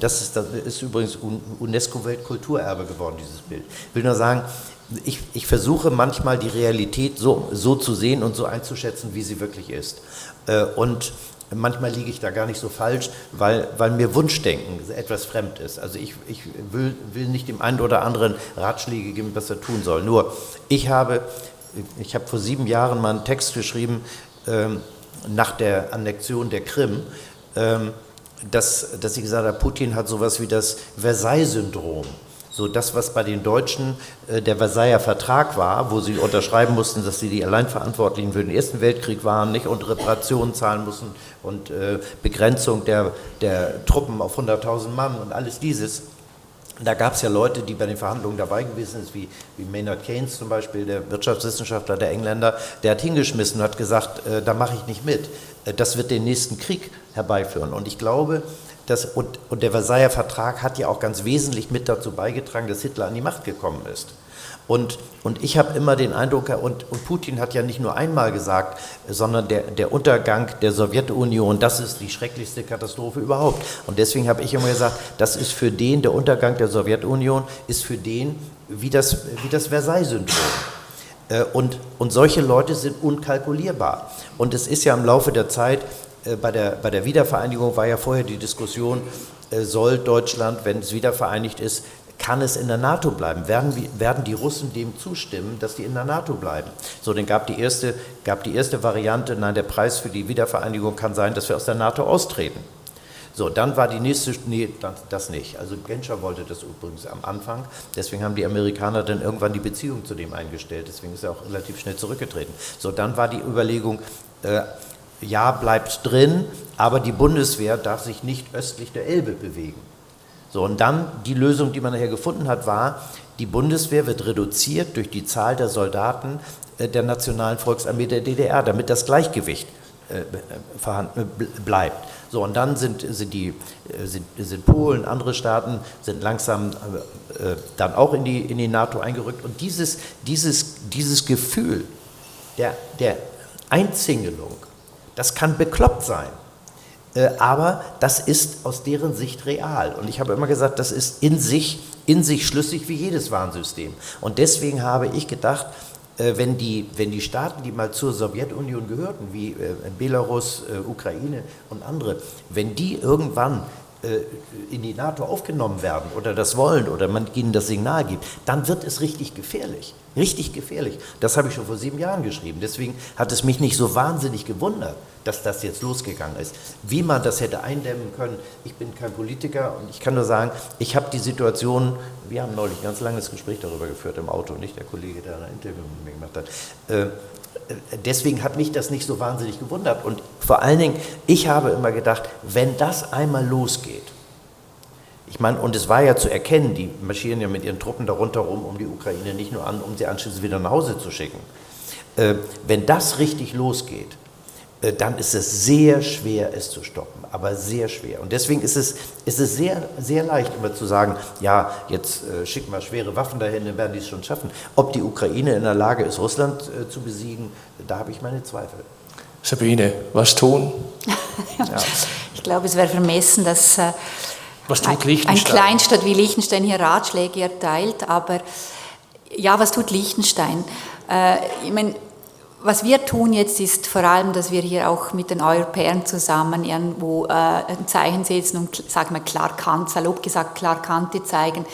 Das ist, das ist übrigens UNESCO-Weltkulturerbe geworden, dieses Bild. Ich will nur sagen, ich, ich, versuche manchmal die Realität so, so zu sehen und so einzuschätzen, wie sie wirklich ist. Äh, und Manchmal liege ich da gar nicht so falsch, weil, weil mir Wunschdenken etwas fremd ist. Also ich, ich will, will nicht dem einen oder anderen Ratschläge geben, was er tun soll. Nur, ich habe, ich habe vor sieben Jahren mal einen Text geschrieben ähm, nach der Annexion der Krim, ähm, dass, dass ich gesagt habe, Putin hat sowas wie das Versailles-Syndrom. So das, was bei den Deutschen äh, der Versailler Vertrag war, wo sie unterschreiben mussten, dass sie die Alleinverantwortlichen für den Ersten Weltkrieg waren, nicht und Reparationen zahlen mussten und äh, Begrenzung der, der Truppen auf 100.000 Mann und alles dieses. Da gab es ja Leute, die bei den Verhandlungen dabei gewesen sind, wie, wie Maynard Keynes zum Beispiel, der Wirtschaftswissenschaftler der Engländer, der hat hingeschmissen und hat gesagt, äh, da mache ich nicht mit. Äh, das wird den nächsten Krieg herbeiführen. Und ich glaube, das, und, und der Versailler Vertrag hat ja auch ganz wesentlich mit dazu beigetragen, dass Hitler an die Macht gekommen ist. Und, und ich habe immer den Eindruck, und, und Putin hat ja nicht nur einmal gesagt, sondern der, der Untergang der Sowjetunion, das ist die schrecklichste Katastrophe überhaupt. Und deswegen habe ich immer gesagt, das ist für den, der Untergang der Sowjetunion, ist für den wie das, wie das Versailles-Syndrom. Äh, und, und solche Leute sind unkalkulierbar. Und es ist ja im Laufe der Zeit äh, bei der, bei der Wiedervereinigung war ja vorher die Diskussion, äh, soll Deutschland, wenn es wiedervereinigt ist, kann es in der NATO bleiben? Werden, werden die Russen dem zustimmen, dass die in der NATO bleiben? So, dann gab die, erste, gab die erste Variante, nein, der Preis für die Wiedervereinigung kann sein, dass wir aus der NATO austreten. So, dann war die nächste, nee, das nicht. Also Genscher wollte das übrigens am Anfang, deswegen haben die Amerikaner dann irgendwann die Beziehung zu dem eingestellt, deswegen ist er auch relativ schnell zurückgetreten. So, dann war die Überlegung, äh, ja, bleibt drin, aber die Bundeswehr darf sich nicht östlich der Elbe bewegen. So, und dann die Lösung, die man nachher gefunden hat, war, die Bundeswehr wird reduziert durch die Zahl der Soldaten äh, der Nationalen Volksarmee der DDR, damit das Gleichgewicht äh, vorhanden bleibt. So, und dann sind, sind, die, äh, sind, sind Polen, andere Staaten sind langsam äh, dann auch in die, in die NATO eingerückt. Und dieses, dieses, dieses Gefühl der, der Einzingelung, das kann bekloppt sein. Äh, aber das ist aus deren Sicht real. Und ich habe immer gesagt, das ist in sich, in sich schlüssig wie jedes Warnsystem. Und deswegen habe ich gedacht, äh, wenn die, wenn die Staaten, die mal zur Sowjetunion gehörten, wie äh, Belarus, Ukraine und andere, wenn die irgendwann in die NATO aufgenommen werden oder das wollen oder man ihnen das Signal gibt, dann wird es richtig gefährlich. Richtig gefährlich. Das habe ich schon vor sieben Jahren geschrieben. Deswegen hat es mich nicht so wahnsinnig gewundert, dass das jetzt losgegangen ist. Wie man das hätte eindämmen können, ich bin kein Politiker und ich kann nur sagen, ich habe die Situation, wir haben neulich ein ganz langes Gespräch darüber geführt im Auto, nicht der Kollege, der ein Interview mit mir gemacht hat. Äh, deswegen hat mich das nicht so wahnsinnig gewundert. Und vor allen Dingen, ich habe immer gedacht, wenn das einmal losgeht, ich meine, und es war ja zu erkennen, die marschieren ja mit ihren Truppen darunter rum, um die Ukraine nicht nur an, um sie anschließend wieder nach Hause zu schicken. Äh, wenn das richtig losgeht, äh, dann ist es sehr schwer, es zu stoppen, aber sehr schwer. Und deswegen ist es, ist es sehr, sehr leicht, immer zu sagen, ja, jetzt äh, schicken wir schwere Waffen dahin, dann werden die es schon schaffen. Ob die Ukraine in der Lage ist, Russland äh, zu besiegen, da habe ich meine Zweifel. Sabine, was tun? *laughs* ja. Ich glaube, es wäre vermessen, dass äh, was tut Liechtenstein? Ein Kleinstadt wie Liechtenstein hier Ratschläge erteilt, aber ja, was tut Liechtenstein? Äh, ich meine, was wir tun jetzt ist vor allem, dass wir hier auch mit den Europäern zusammen irgendwo äh, ein Zeichen setzen und, sagen wir, klar Kant, salopp gesagt, klar Kante zeigen,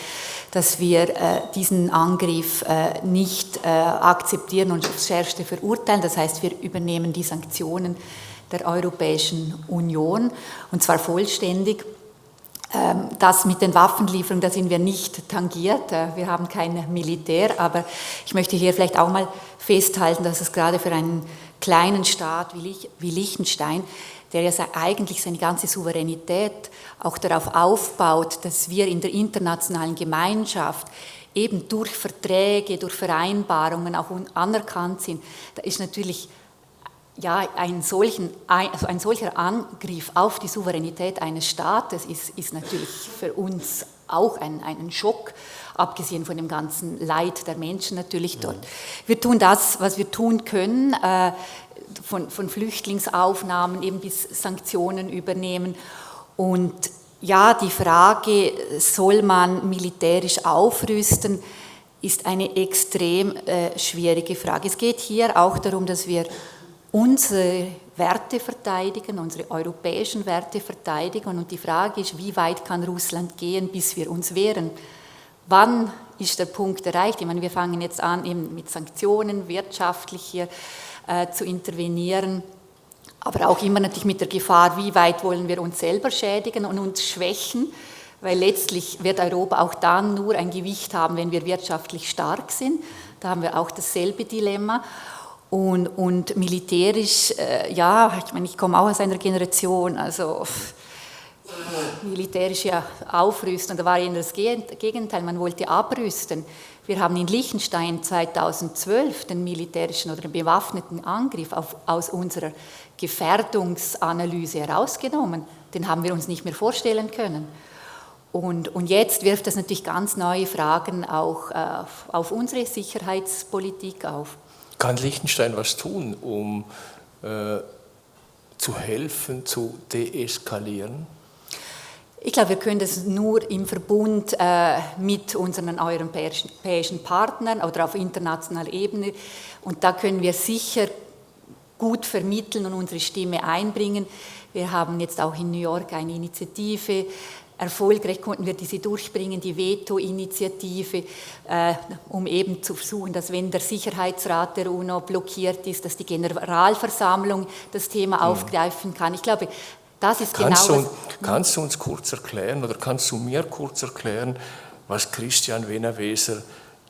dass wir äh, diesen Angriff äh, nicht äh, akzeptieren und aufs Schärfste verurteilen. Das heißt, wir übernehmen die Sanktionen der Europäischen Union und zwar vollständig. Ähm, das mit den Waffenlieferungen, da sind wir nicht tangiert. Äh, wir haben kein Militär, aber ich möchte hier vielleicht auch mal festhalten, dass es gerade für einen kleinen Staat wie Liechtenstein, der ja eigentlich seine ganze Souveränität auch darauf aufbaut, dass wir in der internationalen Gemeinschaft eben durch Verträge, durch Vereinbarungen auch anerkannt sind, da ist natürlich ja, ein, solchen, also ein solcher Angriff auf die Souveränität eines Staates ist, ist natürlich für uns auch ein, ein Schock, abgesehen von dem ganzen Leid der Menschen natürlich dort. Wir tun das, was wir tun können, äh, von, von Flüchtlingsaufnahmen eben bis Sanktionen übernehmen. Und ja, die Frage, soll man militärisch aufrüsten, ist eine extrem äh, schwierige Frage. Es geht hier auch darum, dass wir unsere Werte verteidigen, unsere europäischen Werte verteidigen. Und die Frage ist, wie weit kann Russland gehen, bis wir uns wehren? Wann ist der Punkt erreicht? Ich meine, wir fangen jetzt an, eben mit Sanktionen wirtschaftlich hier äh, zu intervenieren, aber auch immer natürlich mit der Gefahr, wie weit wollen wir uns selber schädigen und uns schwächen, weil letztlich wird Europa auch dann nur ein Gewicht haben, wenn wir wirtschaftlich stark sind. Da haben wir auch dasselbe Dilemma. Und, und militärisch, äh, ja, ich meine, ich komme auch aus einer Generation, also militärische Aufrüstung, da war eher das Gegenteil, man wollte abrüsten. Wir haben in Liechtenstein 2012 den militärischen oder den bewaffneten Angriff auf, aus unserer Gefährdungsanalyse herausgenommen. Den haben wir uns nicht mehr vorstellen können. Und, und jetzt wirft das natürlich ganz neue Fragen auch äh, auf unsere Sicherheitspolitik auf. Kann Liechtenstein was tun, um äh, zu helfen, zu deeskalieren? Ich glaube, wir können das nur im Verbund äh, mit unseren europäischen Partnern oder auf internationaler Ebene. Und da können wir sicher gut vermitteln und unsere Stimme einbringen. Wir haben jetzt auch in New York eine Initiative Erfolgreich konnten wir diese durchbringen, die Veto-Initiative, äh, um eben zu versuchen, dass wenn der Sicherheitsrat der UNO blockiert ist, dass die Generalversammlung das Thema mhm. aufgreifen kann. Ich glaube, das ist kannst genau. Du, kannst du uns kurz erklären oder kannst du mir kurz erklären, was Christian Wiener-Weser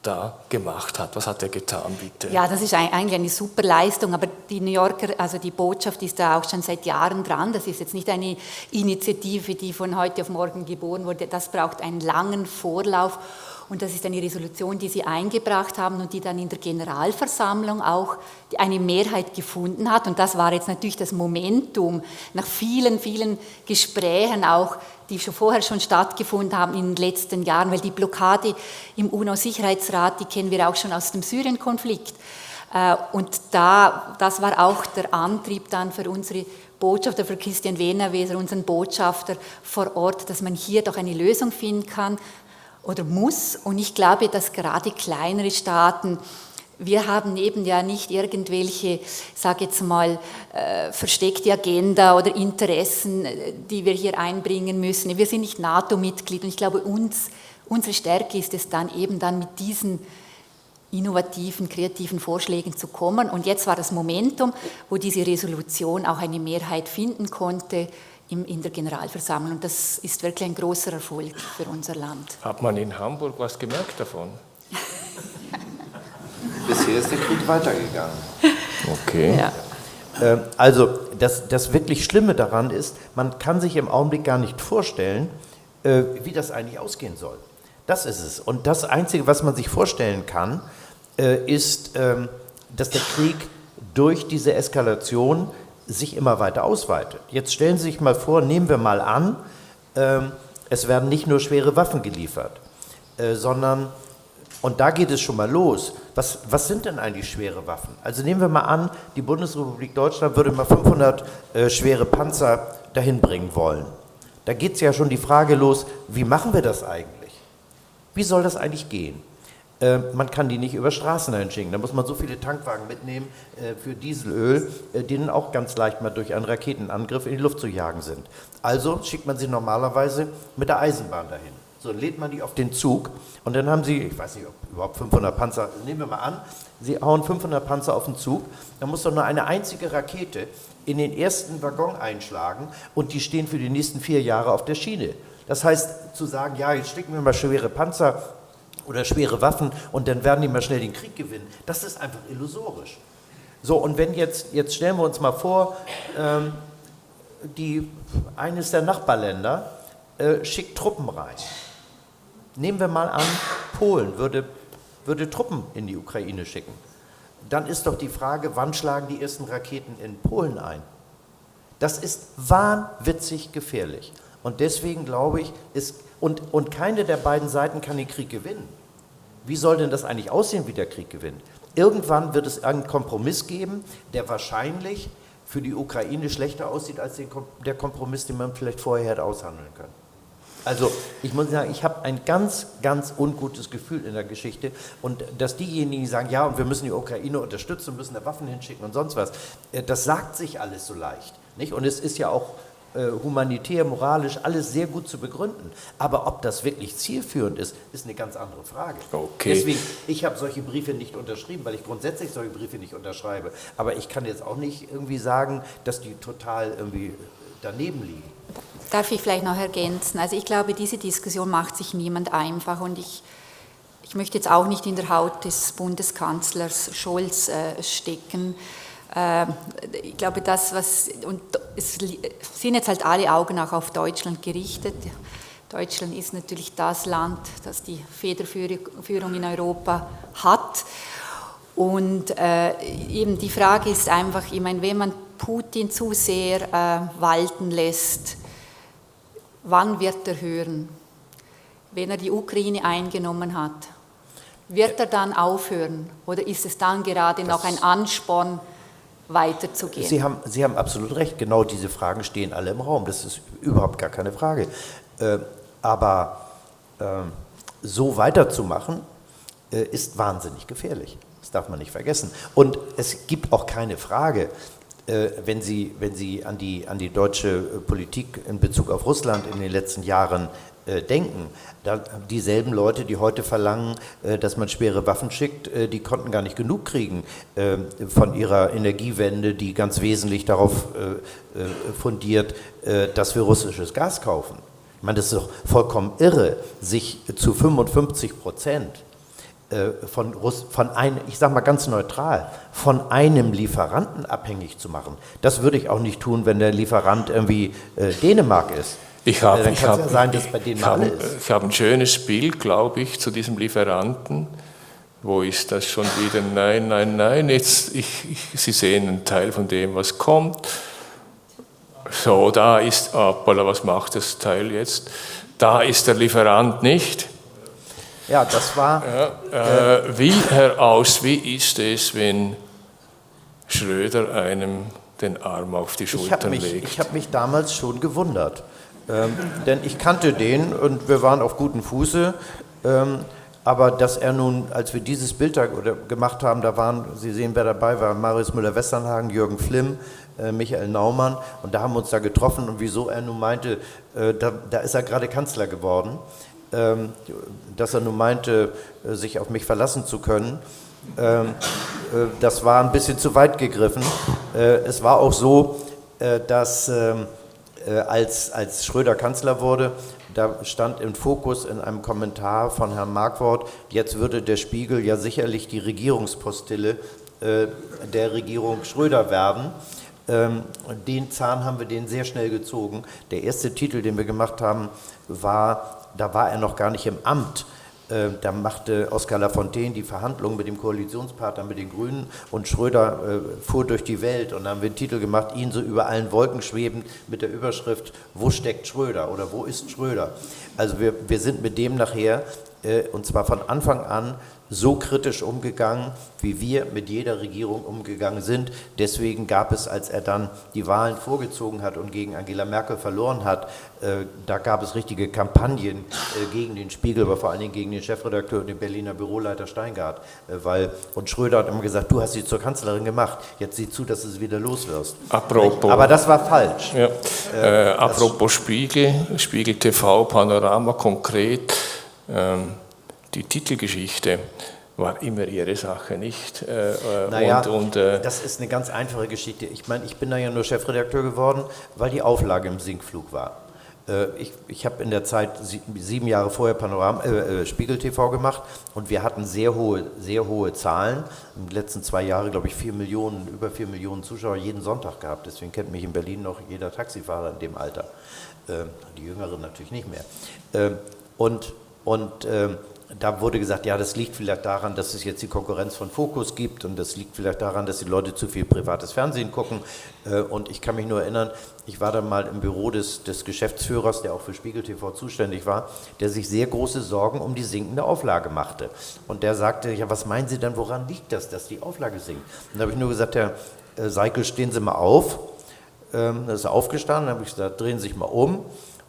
da gemacht hat. Was hat er getan, bitte? Ja, das ist eigentlich eine super Leistung, aber die New Yorker, also die Botschaft ist da auch schon seit Jahren dran. Das ist jetzt nicht eine Initiative, die von heute auf morgen geboren wurde. Das braucht einen langen Vorlauf. Und das ist eine Resolution, die Sie eingebracht haben und die dann in der Generalversammlung auch eine Mehrheit gefunden hat. Und das war jetzt natürlich das Momentum nach vielen, vielen Gesprächen auch, die schon vorher schon stattgefunden haben in den letzten Jahren, weil die Blockade im UNO-Sicherheitsrat, die kennen wir auch schon aus dem Syrien-Konflikt. Äh, und da, das war auch der Antrieb dann für unsere Botschafter, für Christian Wehnerweser, unseren Botschafter vor Ort, dass man hier doch eine Lösung finden kann, oder muss. Und ich glaube, dass gerade kleinere Staaten, wir haben eben ja nicht irgendwelche, sage jetzt mal, äh, versteckte Agenda oder Interessen, äh, die wir hier einbringen müssen. Wir sind nicht NATO-Mitglied und ich glaube, uns, unsere Stärke ist es dann eben dann mit diesen innovativen, kreativen Vorschlägen zu kommen. Und jetzt war das Momentum, wo diese Resolution auch eine Mehrheit finden konnte in der Generalversammlung. Das ist wirklich ein großer Erfolg für unser Land. Hat man in Hamburg was gemerkt davon? Bisher ist der Krieg weitergegangen. Okay. Ja. Ähm, also das, das wirklich Schlimme daran ist, man kann sich im Augenblick gar nicht vorstellen, äh, wie das eigentlich ausgehen soll. Das ist es. Und das Einzige, was man sich vorstellen kann, äh, ist, ähm, dass der Krieg durch diese Eskalation sich immer weiter ausweitet. Jetzt stellen Sie sich mal vor, nehmen wir mal an, ähm, es werden nicht nur schwere Waffen geliefert, äh, sondern, und da geht es schon mal los, was, was sind denn eigentlich schwere Waffen? Also nehmen wir mal an, die Bundesrepublik Deutschland würde mal 500 äh, schwere Panzer dahin bringen wollen. Da geht es ja schon die Frage los, wie machen wir das eigentlich? Wie soll das eigentlich gehen? Äh, man kann die nicht über Straßen einschicken. Da muss man so viele Tankwagen mitnehmen äh, für Dieselöl, äh, denen auch ganz leicht mal durch einen Raketenangriff in die Luft zu jagen sind. Also schickt man sie normalerweise mit der Eisenbahn dahin. So lädt man die auf den Zug und dann haben sie, ich weiß nicht, ob überhaupt 500 Panzer, nehmen wir mal an, sie hauen 500 Panzer auf den Zug, dann muss doch nur eine einzige Rakete in den ersten Waggon einschlagen und die stehen für die nächsten vier Jahre auf der Schiene. Das heißt, zu sagen, ja, jetzt schicken wir mal schwere Panzer oder schwere Waffen und dann werden die mal schnell den Krieg gewinnen. Das ist einfach illusorisch. So, und wenn jetzt, jetzt stellen wir uns mal vor, ähm, die, eines der Nachbarländer äh, schickt Truppen rein. Nehmen wir mal an, Polen würde, würde Truppen in die Ukraine schicken. Dann ist doch die Frage, wann schlagen die ersten Raketen in Polen ein? Das ist wahnwitzig gefährlich. Und deswegen glaube ich, ist, und, und keine der beiden Seiten kann den Krieg gewinnen. Wie soll denn das eigentlich aussehen, wie der Krieg gewinnt? Irgendwann wird es einen Kompromiss geben, der wahrscheinlich für die Ukraine schlechter aussieht als der Kompromiss, den man vielleicht vorher hätte aushandeln können. Also ich muss sagen, ich habe ein ganz, ganz ungutes Gefühl in der Geschichte und dass diejenigen, die sagen, ja, und wir müssen die Ukraine unterstützen, müssen da Waffen hinschicken und sonst was, äh, das sagt sich alles so leicht. Nicht? Und es ist ja auch äh, humanitär, moralisch, alles sehr gut zu begründen. Aber ob das wirklich zielführend ist, ist eine ganz andere Frage. Okay. Deswegen, ich habe solche Briefe nicht unterschrieben, weil ich grundsätzlich solche Briefe nicht unterschreibe. Aber ich kann jetzt auch nicht irgendwie sagen, dass die total irgendwie daneben liegen. Darf ich vielleicht noch ergänzen? Also ich glaube, diese Diskussion macht sich niemand einfach und ich, ich möchte jetzt auch nicht in der Haut des Bundeskanzlers Scholz äh, stecken. Ähm, ich glaube, das, was, und es sind jetzt halt alle Augen auch auf Deutschland gerichtet. Deutschland ist natürlich das Land, das die Federführung in Europa hat. Und äh, eben die Frage ist einfach, ich meine, wenn man Putin zu sehr äh, walten lässt, wann wird er hören? Wenn er die Ukraine eingenommen hat, wird er dann aufhören? Oder ist es dann gerade das noch ein Ansporn, weiterzugehen. Sie haben, Sie haben absolut recht, genau diese Fragen stehen alle im Raum, das ist überhaupt gar keine Frage. Äh, aber äh, so weiterzumachen, äh, ist wahnsinnig gefährlich. Das darf man nicht vergessen. Und es gibt auch keine Frage, wenn Sie, wenn Sie an, die, an die deutsche Politik in Bezug auf Russland in den letzten Jahren äh, denken. Da, dieselben Leute, die heute verlangen, äh, dass man schwere Waffen schickt, äh, die konnten gar nicht genug kriegen von ihrer Energiewende, die ganz wesentlich darauf fundiert, dass wir russisches Gas kaufen. Ich meine, das ist doch vollkommen irre, sich zu 55 Prozent von, Russ, von einem, ich sage mal ganz neutral, von einem Lieferanten abhängig zu machen. Das würde ich auch nicht tun, wenn der Lieferant irgendwie Dänemark ist. Ich habe ich hab, ja ich hab, ich ein schönes Bild, glaube ich, zu diesem Lieferanten. Wo ist das schon wieder? Nein, nein, nein. Jetzt, ich, ich, Sie sehen einen Teil von dem, was kommt. So, da ist, hoppala, was macht das Teil jetzt? Da ist der Lieferant nicht. Ja, das war. Ja, äh, wie, Herr Aus, wie ist es, wenn Schröder einem den Arm auf die Schultern ich mich, legt? Ich habe mich damals schon gewundert. Ähm, denn ich kannte den und wir waren auf gutem Fuße. Ähm, aber dass er nun, als wir dieses Bild da gemacht haben, da waren, Sie sehen, wer dabei war, Marius Müller-Westernhagen, Jürgen Flimm, äh, Michael Naumann. Und da haben wir uns da getroffen und wieso er nun meinte, äh, da, da ist er gerade Kanzler geworden, dass er nun meinte, äh, sich auf mich verlassen zu können. Ähm, äh, das war ein bisschen zu weit gegriffen. Äh, es war auch so, dass ähm, äh, als, als Schröder Kanzler wurde, da stand im Fokus in einem Kommentar von Herrn Markwort, jetzt würde der Spiegel ja sicherlich die Regierungspostille der Regierung Schröder werden. Ähm, den Zahn haben wir den sehr schnell gezogen. Der erste Titel, den wir gemacht haben, war, da war er noch gar nicht im Amt. Äh, da machte Oskar Lafontaine die Verhandlungen mit dem Koalitionspartner, mit den Grünen und Schröder äh, fuhr durch die Welt und haben wir einen Titel gemacht, ihn so über allen Wolken schwebend mit der Überschrift, wo steckt Schröder oder wo ist Schröder? Also wir, wir sind mit dem nachher äh, und zwar von Anfang an so kritisch umgegangen, wie wir mit jeder Regierung umgegangen sind. Deswegen gab es, als er dann die Wahlen vorgezogen hat und gegen Angela Merkel verloren hat, äh, da gab es richtige Kampagnen äh, gegen den Spiegel, aber vor allen Dingen gegen den Chefredakteur und den Berliner Büroleiter Steingart. Äh, weil, und Schröder hat immer gesagt, du hast sie zur Kanzlerin gemacht, jetzt sieh zu, dass du sie wieder los wirst. Apropos, aber das war falsch. Ja, äh, apropos Spiegel, Spiegel TV, Panorama konkret. Ähm, die Titelgeschichte war immer ihre Sache, nicht? Äh, äh, naja, und, und, äh, das ist eine ganz einfache Geschichte. Ich meine, ich bin da ja nur Chefredakteur geworden, weil die Auflage im Sinkflug war. Äh, ich, ich habe in der Zeit sieben Jahre vorher Panorama, äh, Spiegel TV gemacht und wir hatten sehr hohe, sehr hohe Zahlen. In den letzten zwei Jahren, glaube ich, vier Millionen, über vier Millionen Zuschauer jeden Sonntag gehabt. Deswegen kennt mich in Berlin noch jeder Taxifahrer in dem Alter. Äh, die Jüngeren natürlich nicht mehr. Äh, und und ähm, da wurde gesagt, ja, das liegt vielleicht daran, dass es jetzt die Konkurrenz von Focus gibt und das liegt vielleicht daran, dass die Leute zu viel privates Fernsehen gucken. Äh, und ich kann mich nur erinnern, ich war dann mal im Büro des, des Geschäftsführers, der auch für Spiegel TV zuständig war, der sich sehr große Sorgen um die sinkende Auflage machte. Und der sagte, ja, was meinen Sie denn, woran liegt das, dass die Auflage sinkt? Und da habe ich nur gesagt, Herr äh, Seikel, stehen Sie mal auf. Ähm, da ist er aufgestanden, da habe ich gesagt, drehen Sie sich mal um.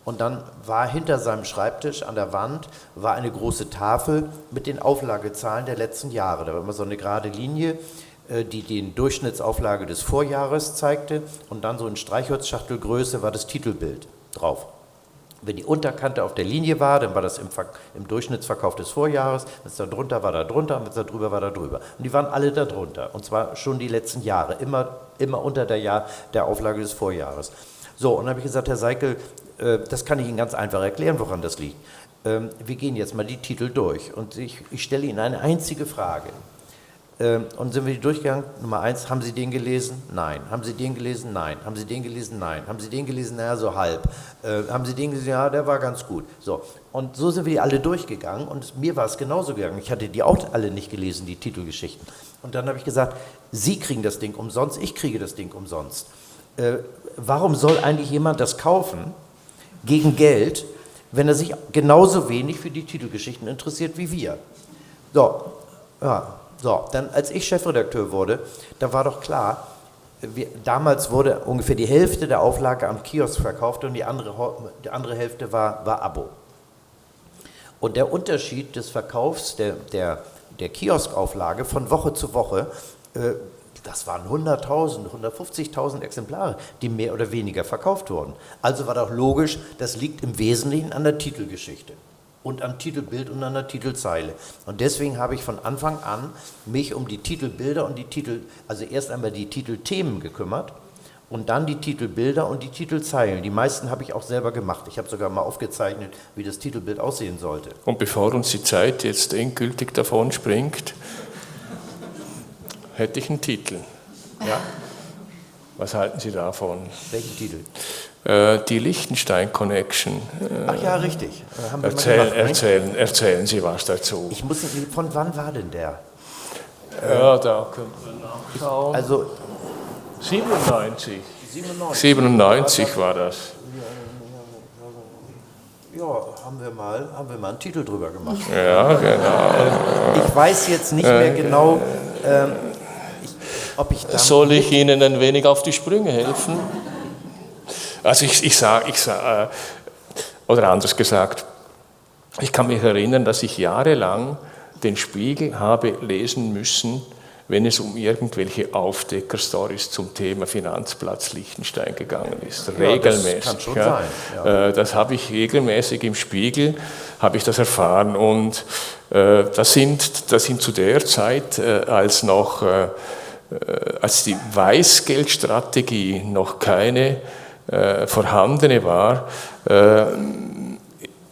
Und dann war hinter seinem Schreibtisch an der Wand war eine große Tafel mit den Auflagezahlen der letzten Jahre. Da war immer so eine gerade Linie, äh, die die Durchschnittsauflage des Vorjahres zeigte. Und dann so in Streichholzschachtelgröße war das Titelbild drauf. Wenn die Unterkante auf der Linie war, dann war das im, im Durchschnittsverkauf des Vorjahres. Wenn es da drunter war, da drunter. Wenn es da drüber war, da drüber. Und die waren alle da drunter. Und zwar schon die letzten Jahre. Immer, immer unter der, Jahr, der Auflage des Vorjahres. So, und dann habe ich gesagt, Herr Seikel, das kann ich Ihnen ganz einfach erklären, woran das liegt. Ähm, wir gehen jetzt mal die Titel durch und ich, ich stelle Ihnen eine einzige Frage. Ähm, und sind wir die durchgegangen? Nummer eins, haben Sie den gelesen? Nein. Haben Sie den gelesen? Nein. Haben Sie den gelesen? Nein. Haben Sie den gelesen? Naja, so halb. Äh, haben Sie den gelesen? Ja, der war ganz gut. So. Und so sind wir die alle durchgegangen und mir war es genauso gegangen. Ich hatte die auch alle nicht gelesen, die Titelgeschichten. Und dann habe ich gesagt, Sie kriegen das Ding umsonst, ich kriege das Ding umsonst. Äh, warum soll eigentlich jemand das kaufen? Gegen Geld, wenn er sich genauso wenig für die Titelgeschichten interessiert wie wir. So, ja, so, dann als ich Chefredakteur wurde, da war doch klar, wir, damals wurde ungefähr die Hälfte der Auflage am Kiosk verkauft und die andere, die andere Hälfte war, war Abo. Und der Unterschied des Verkaufs der, der, der Kioskauflage von Woche zu Woche äh, das waren 100.000, 150.000 Exemplare, die mehr oder weniger verkauft wurden. Also war doch logisch, das liegt im Wesentlichen an der Titelgeschichte und am Titelbild und an der Titelzeile. Und deswegen habe ich von Anfang an mich um die Titelbilder und die Titel, also erst einmal die Titelthemen gekümmert und dann die Titelbilder und die Titelzeilen. Die meisten habe ich auch selber gemacht. Ich habe sogar mal aufgezeichnet, wie das Titelbild aussehen sollte. Und bevor uns die Zeit jetzt endgültig davon springt, hätte ich einen Titel. Ja. Was halten Sie davon? Welchen Titel? Äh, die Liechtenstein Connection. Ach ja, richtig. Äh, erzähl, gemacht, erzählen, erzählen Sie was dazu. Ich muss, von wann war denn der? Ja, da können wir nachschauen. Also 97. 97, 97 war das. Ja, haben wir mal, haben wir mal einen Titel drüber gemacht. Ja, genau. Ich weiß jetzt nicht mehr genau, ähm, Soll ich Ihnen ein wenig auf die Sprünge helfen? Also ich, ich sage, ich sag, äh, oder anders gesagt, ich kann mich erinnern, dass ich jahrelang den Spiegel habe lesen müssen, wenn es um irgendwelche Aufdecker-Stories zum Thema Finanzplatz Liechtenstein gegangen ist. Regelmäßig. Ja, das kann schon ja. sein. Ja. Äh, das habe ich regelmäßig im Spiegel, habe ich das erfahren. Und äh, das sind, das sind zu der Zeit, als noch als die Weißgeldstrategie noch keine äh, vorhandene war, äh,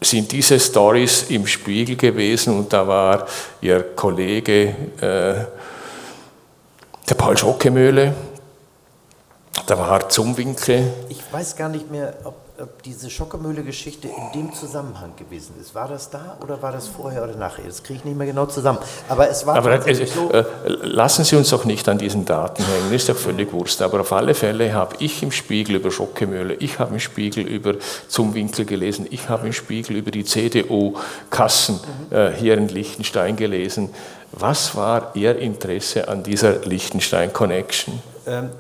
sind diese Stories im Spiegel gewesen und da war ihr Kollege äh, der Paul Schockemöhle, da war Zumwinkel. Ich weiß gar nicht mehr, ob ob diese Schockemühle-Geschichte in dem Zusammenhang gewesen ist. War das da oder war das vorher oder nachher? Das kriege ich nicht mehr genau zusammen. Aber es war aber es, so. Äh, lassen Sie uns doch nicht an diesen Daten hängen, ist doch völlig Wurst. Aber auf alle Fälle habe ich im Spiegel über Schockemühle, ich habe im Spiegel über Zumwinkel gelesen, ich habe im Spiegel über die CDU-Kassen mhm. äh, hier in Liechtenstein gelesen. Was war Ihr Interesse an dieser Liechtenstein-Connection? Ähm,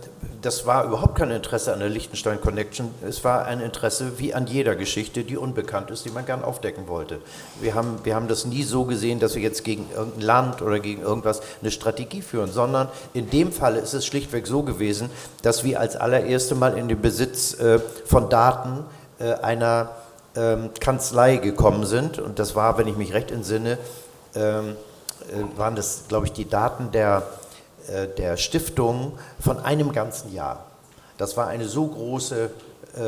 das war überhaupt kein Interesse an der Liechtenstein Connection. Es war ein Interesse wie an jeder Geschichte, die unbekannt ist, die man gern aufdecken wollte. Wir haben, wir haben das nie so gesehen, dass wir jetzt gegen irgendein Land oder gegen irgendwas eine Strategie führen, sondern in dem Fall ist es schlichtweg so gewesen, dass wir als allererste Mal in den Besitz äh, von Daten äh, einer ähm, Kanzlei gekommen sind. Und das war, wenn ich mich recht entsinne, ähm, äh, waren das, glaube ich, die Daten der der Stiftung von einem ganzen Jahr. Das war eine so große äh,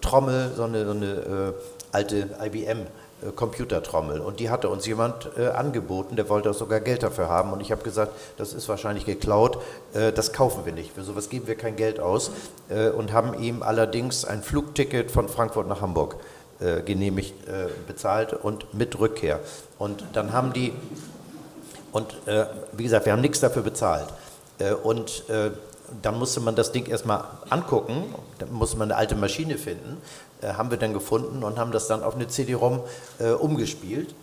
Trommel, so eine, so eine äh, alte IBM. Äh, Computertrommel und die hatte uns jemand äh, angeboten, der wollte auch sogar Geld dafür haben und ich habe gesagt, das ist wahrscheinlich geklaut, äh, das kaufen wir nicht, für sowas geben wir kein Geld aus äh, und haben ihm allerdings ein Flugticket von Frankfurt nach Hamburg äh, genehmigt, äh, bezahlt und mit Rückkehr und dann haben die, und wie gesagt, wir haben nichts dafür bezahlt und dann musste man das Ding erstmal angucken, dann musste man eine alte Maschine finden äh, haben wir dann gefunden und haben das dann auf eine CD-ROM äh, umgespielt.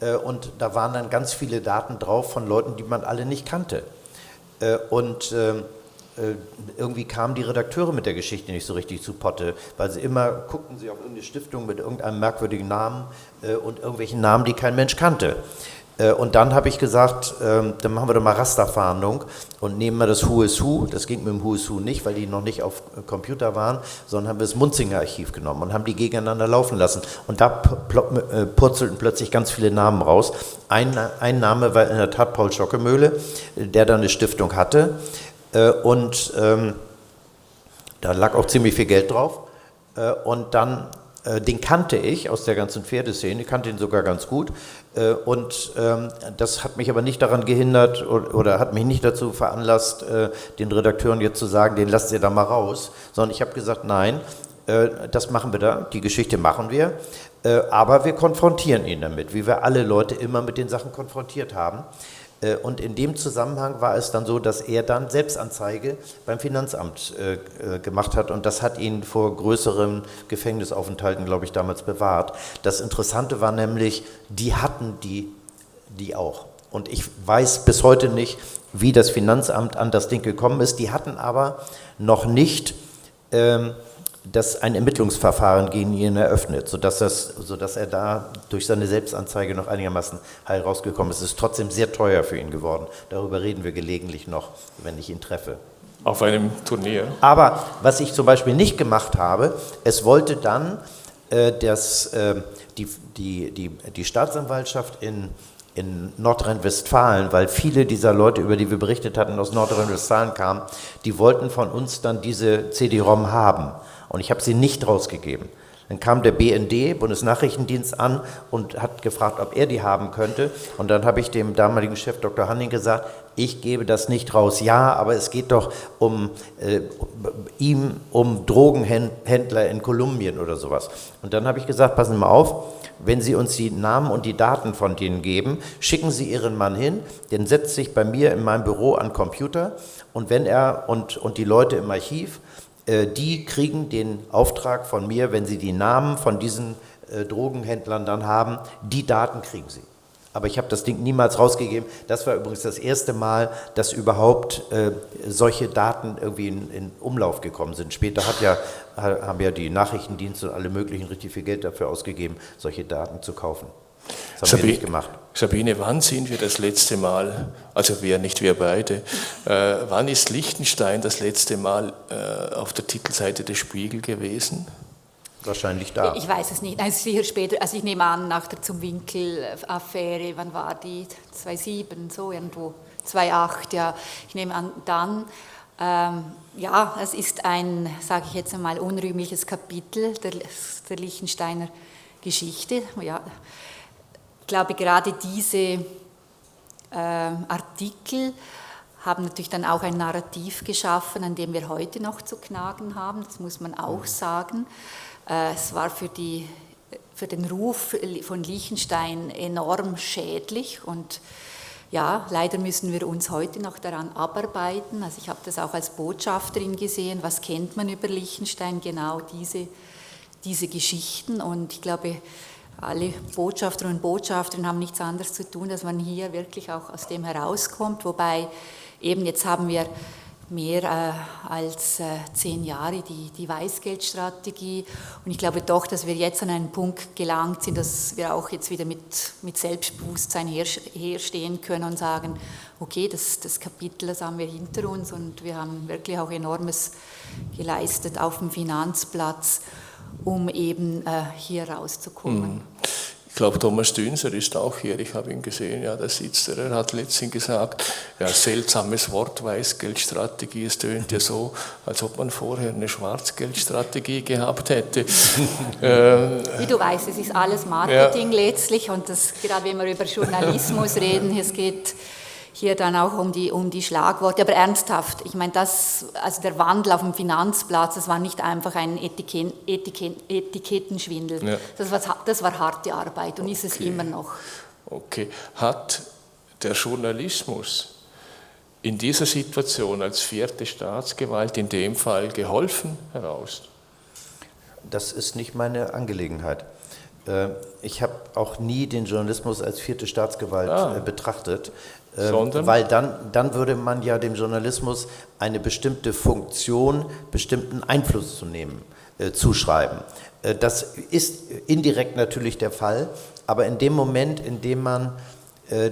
Äh, und da waren dann ganz viele Daten drauf von Leuten, die man alle nicht kannte. Äh, und ähm, äh, irgendwie kamen die Redakteure mit der Geschichte nicht so richtig zu Potte, weil sie immer guckten sie auf irgendeine Stiftung mit irgendeinem merkwürdigen Namen äh, und irgendwelchen Namen, die kein Mensch kannte. Äh, und dann habe ich gesagt, ähm, dann machen wir doch mal Rasterfahndung und nehmen wir das Who is Who. Das ging mit dem Who is Who nicht, weil die noch nicht auf äh, Computer waren, sondern haben wir das Munzinger Archiv genommen und haben die gegeneinander laufen lassen. Und da äh, purzelten plötzlich ganz viele Namen raus. Ein, ein Name war in der Tat Paul Schockemöhle, der da eine Stiftung hatte. Und ähm, da lag auch ziemlich viel Geld drauf. Und dann den kannte ich aus der ganzen Pferdeszene, kannte ihn sogar ganz gut. Äh, und ähm, das hat mich aber nicht daran gehindert oder hat mich nicht dazu veranlasst, äh, den Redakteuren jetzt zu sagen, den lasst ihr da mal raus, sondern ich habe gesagt, nein, das machen wir da, die Geschichte machen wir, aber wir konfrontieren ihn damit, wie wir alle Leute immer mit den Sachen konfrontiert haben. Äh, und in dem Zusammenhang war es dann so, dass er dann Selbstanzeige beim Finanzamt äh, äh, gemacht hat und das hat ihn vor größeren Gefängnisaufenthalten, glaube ich, damals bewahrt. Das Interessante war nämlich, die hatten die, die auch. Und ich weiß bis heute nicht, wie das Finanzamt an das Ding gekommen ist. Die hatten aber noch nicht ähm, das ein Ermittlungsverfahren gegen ihn eröffnet, sodass, das, sodass er da durch seine Selbstanzeige noch einigermaßen heil rausgekommen ist. Es ist trotzdem sehr teuer für ihn geworden. Darüber reden wir gelegentlich noch, wenn ich ihn treffe. Auf einem Turnier. Aber was ich zum Beispiel nicht gemacht habe, es wollte dann äh, das, äh, die, die, die, die Staatsanwaltschaft in, in Nordrhein-Westfalen, weil viele dieser Leute, über die wir berichtet hatten, aus Nordrhein-Westfalen kamen, die wollten von uns dann diese CD-ROM haben. Und ich habe sie nicht rausgegeben. Dann kam der BND, Bundesnachrichtendienst, an und hat gefragt, ob er die haben könnte. Und dann habe ich dem damaligen Chef Dr. Hanning gesagt, ich gebe das nicht raus. Ja, aber es geht doch um äh, ihm, um Drogenhändler in Kolumbien oder sowas. Und dann habe ich gesagt, passen Sie mal auf, wenn Sie uns die Namen und die Daten von denen geben, schicken Sie Ihren Mann hin, den setzt sich bei mir in meinem Büro an Computer und wenn er und, und die Leute im Archiv die kriegen den Auftrag von mir, wenn sie die Namen von diesen äh, Drogenhändlern dann haben, die Daten kriegen sie. Aber ich habe das Ding niemals rausgegeben. Das war übrigens das erste Mal, dass überhaupt äh, solche Daten irgendwie in, in, Umlauf gekommen sind. Später hat ja, haben ja die Nachrichtendienste und alle möglichen richtig viel Geld dafür ausgegeben, solche Daten zu kaufen. Das haben Sabine, wir nicht gemacht. Sabine, wann sind wir das letzte Mal, also wir, nicht wir beide, äh, wann ist Liechtenstein das letzte Mal äh, auf der Titelseite des Spiegel gewesen? Wahrscheinlich da. Ich weiß es nicht. Also sicher später, also ich nehme an, nach der Zum Winkel-Affäre, wann war die? 2007, so irgendwo. 2008, ja. Ich nehme an, dann. Ähm, ja, es ist ein, sage ich jetzt einmal, unrühmliches Kapitel der, der Liechtensteiner Geschichte. Ja, ich glaube, gerade diese äh, Artikel haben natürlich dann auch ein Narrativ geschaffen, an dem wir heute noch zu knagen haben, das muss man auch mhm. sagen. Äh, es war für, die, für den Ruf von Liechtenstein enorm schädlich und ja, leider müssen wir uns heute noch daran abarbeiten. Also ich habe das auch als Botschafterin gesehen, was kennt man über Liechtenstein, genau diese, diese Geschichten und ich glaube, alle Botschafter und Botschafterinnen haben nichts anderes zu tun, dass man hier wirklich auch aus dem herauskommt. Wobei eben jetzt haben wir mehr äh, als äh, zehn Jahre die, die Weißgeldstrategie. Und ich glaube doch, dass wir jetzt an einen Punkt gelangt sind, dass wir auch jetzt wieder mit, mit Selbstbewusstsein her, herstehen können und sagen, okay, das, das Kapitel, das haben wir hinter uns und wir haben wirklich auch enormes geleistet auf dem Finanzplatz um eben äh, hier rauszukommen. Mhm. Ich glaube, Thomas Dünser ist auch hier, ich habe ihn gesehen, ja, da sitzt er. Er hat letztens gesagt, ja, seltsames Wort, Weißgeldstrategie, es tönt ja so, als ob man vorher eine Schwarzgeldstrategie gehabt hätte. *laughs* Wie du weißt, es ist alles Marketing ja. letztlich und das, gerade wenn wir über Journalismus *laughs* reden, es geht hier dann auch um die, um die Schlagworte. Aber ernsthaft, ich meine, das, also der Wandel auf dem Finanzplatz, das war nicht einfach ein Etiket, Etiket, Etikettenschwindel. Ja. Das, war, das war harte Arbeit und okay. ist es immer noch. Okay. Hat der Journalismus in dieser Situation als vierte Staatsgewalt in dem Fall geholfen, Herr Aust? Das ist nicht meine Angelegenheit. Äh, ich habe auch nie den Journalismus als vierte Staatsgewalt ah. Äh, betrachtet. Ähm, Sondern? Weil dann, dann würde man ja dem Journalismus eine bestimmte Funktion, bestimmten Einfluss zu nehmen, äh, zuschreiben. Äh, das ist indirekt natürlich der Fall, aber in dem Moment, in dem man äh,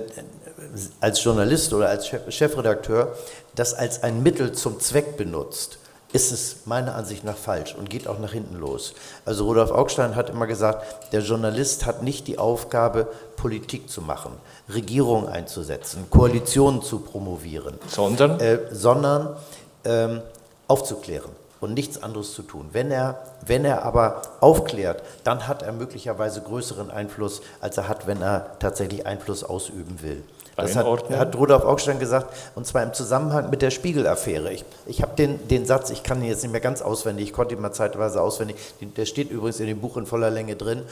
als Journalist oder als Chefredakteur das als ein Mittel zum Zweck benutzt, ist es meiner Ansicht nach falsch und geht auch nach hinten los. Also Rudolf Augstein hat immer gesagt, der Journalist hat nicht die Aufgabe, Politik zu machen, Regierungen einzusetzen, Koalitionen zu promovieren, sondern, äh, sondern ähm, aufzuklären und nichts anderes zu tun. Wenn er, wenn er aber aufklärt, dann hat er möglicherweise größeren Einfluss, als er hat, wenn er tatsächlich Einfluss ausüben will. Das hat, hat, Rudolf Augstein gesagt, und zwar im Zusammenhang mit der Spiegel-Affäre. Ich, ich habe den, den Satz, ich kann ihn jetzt nicht mehr ganz auswendig, ich konnte ihn mal zeitweise auswendig, der steht übrigens in dem Buch in voller Länge drin,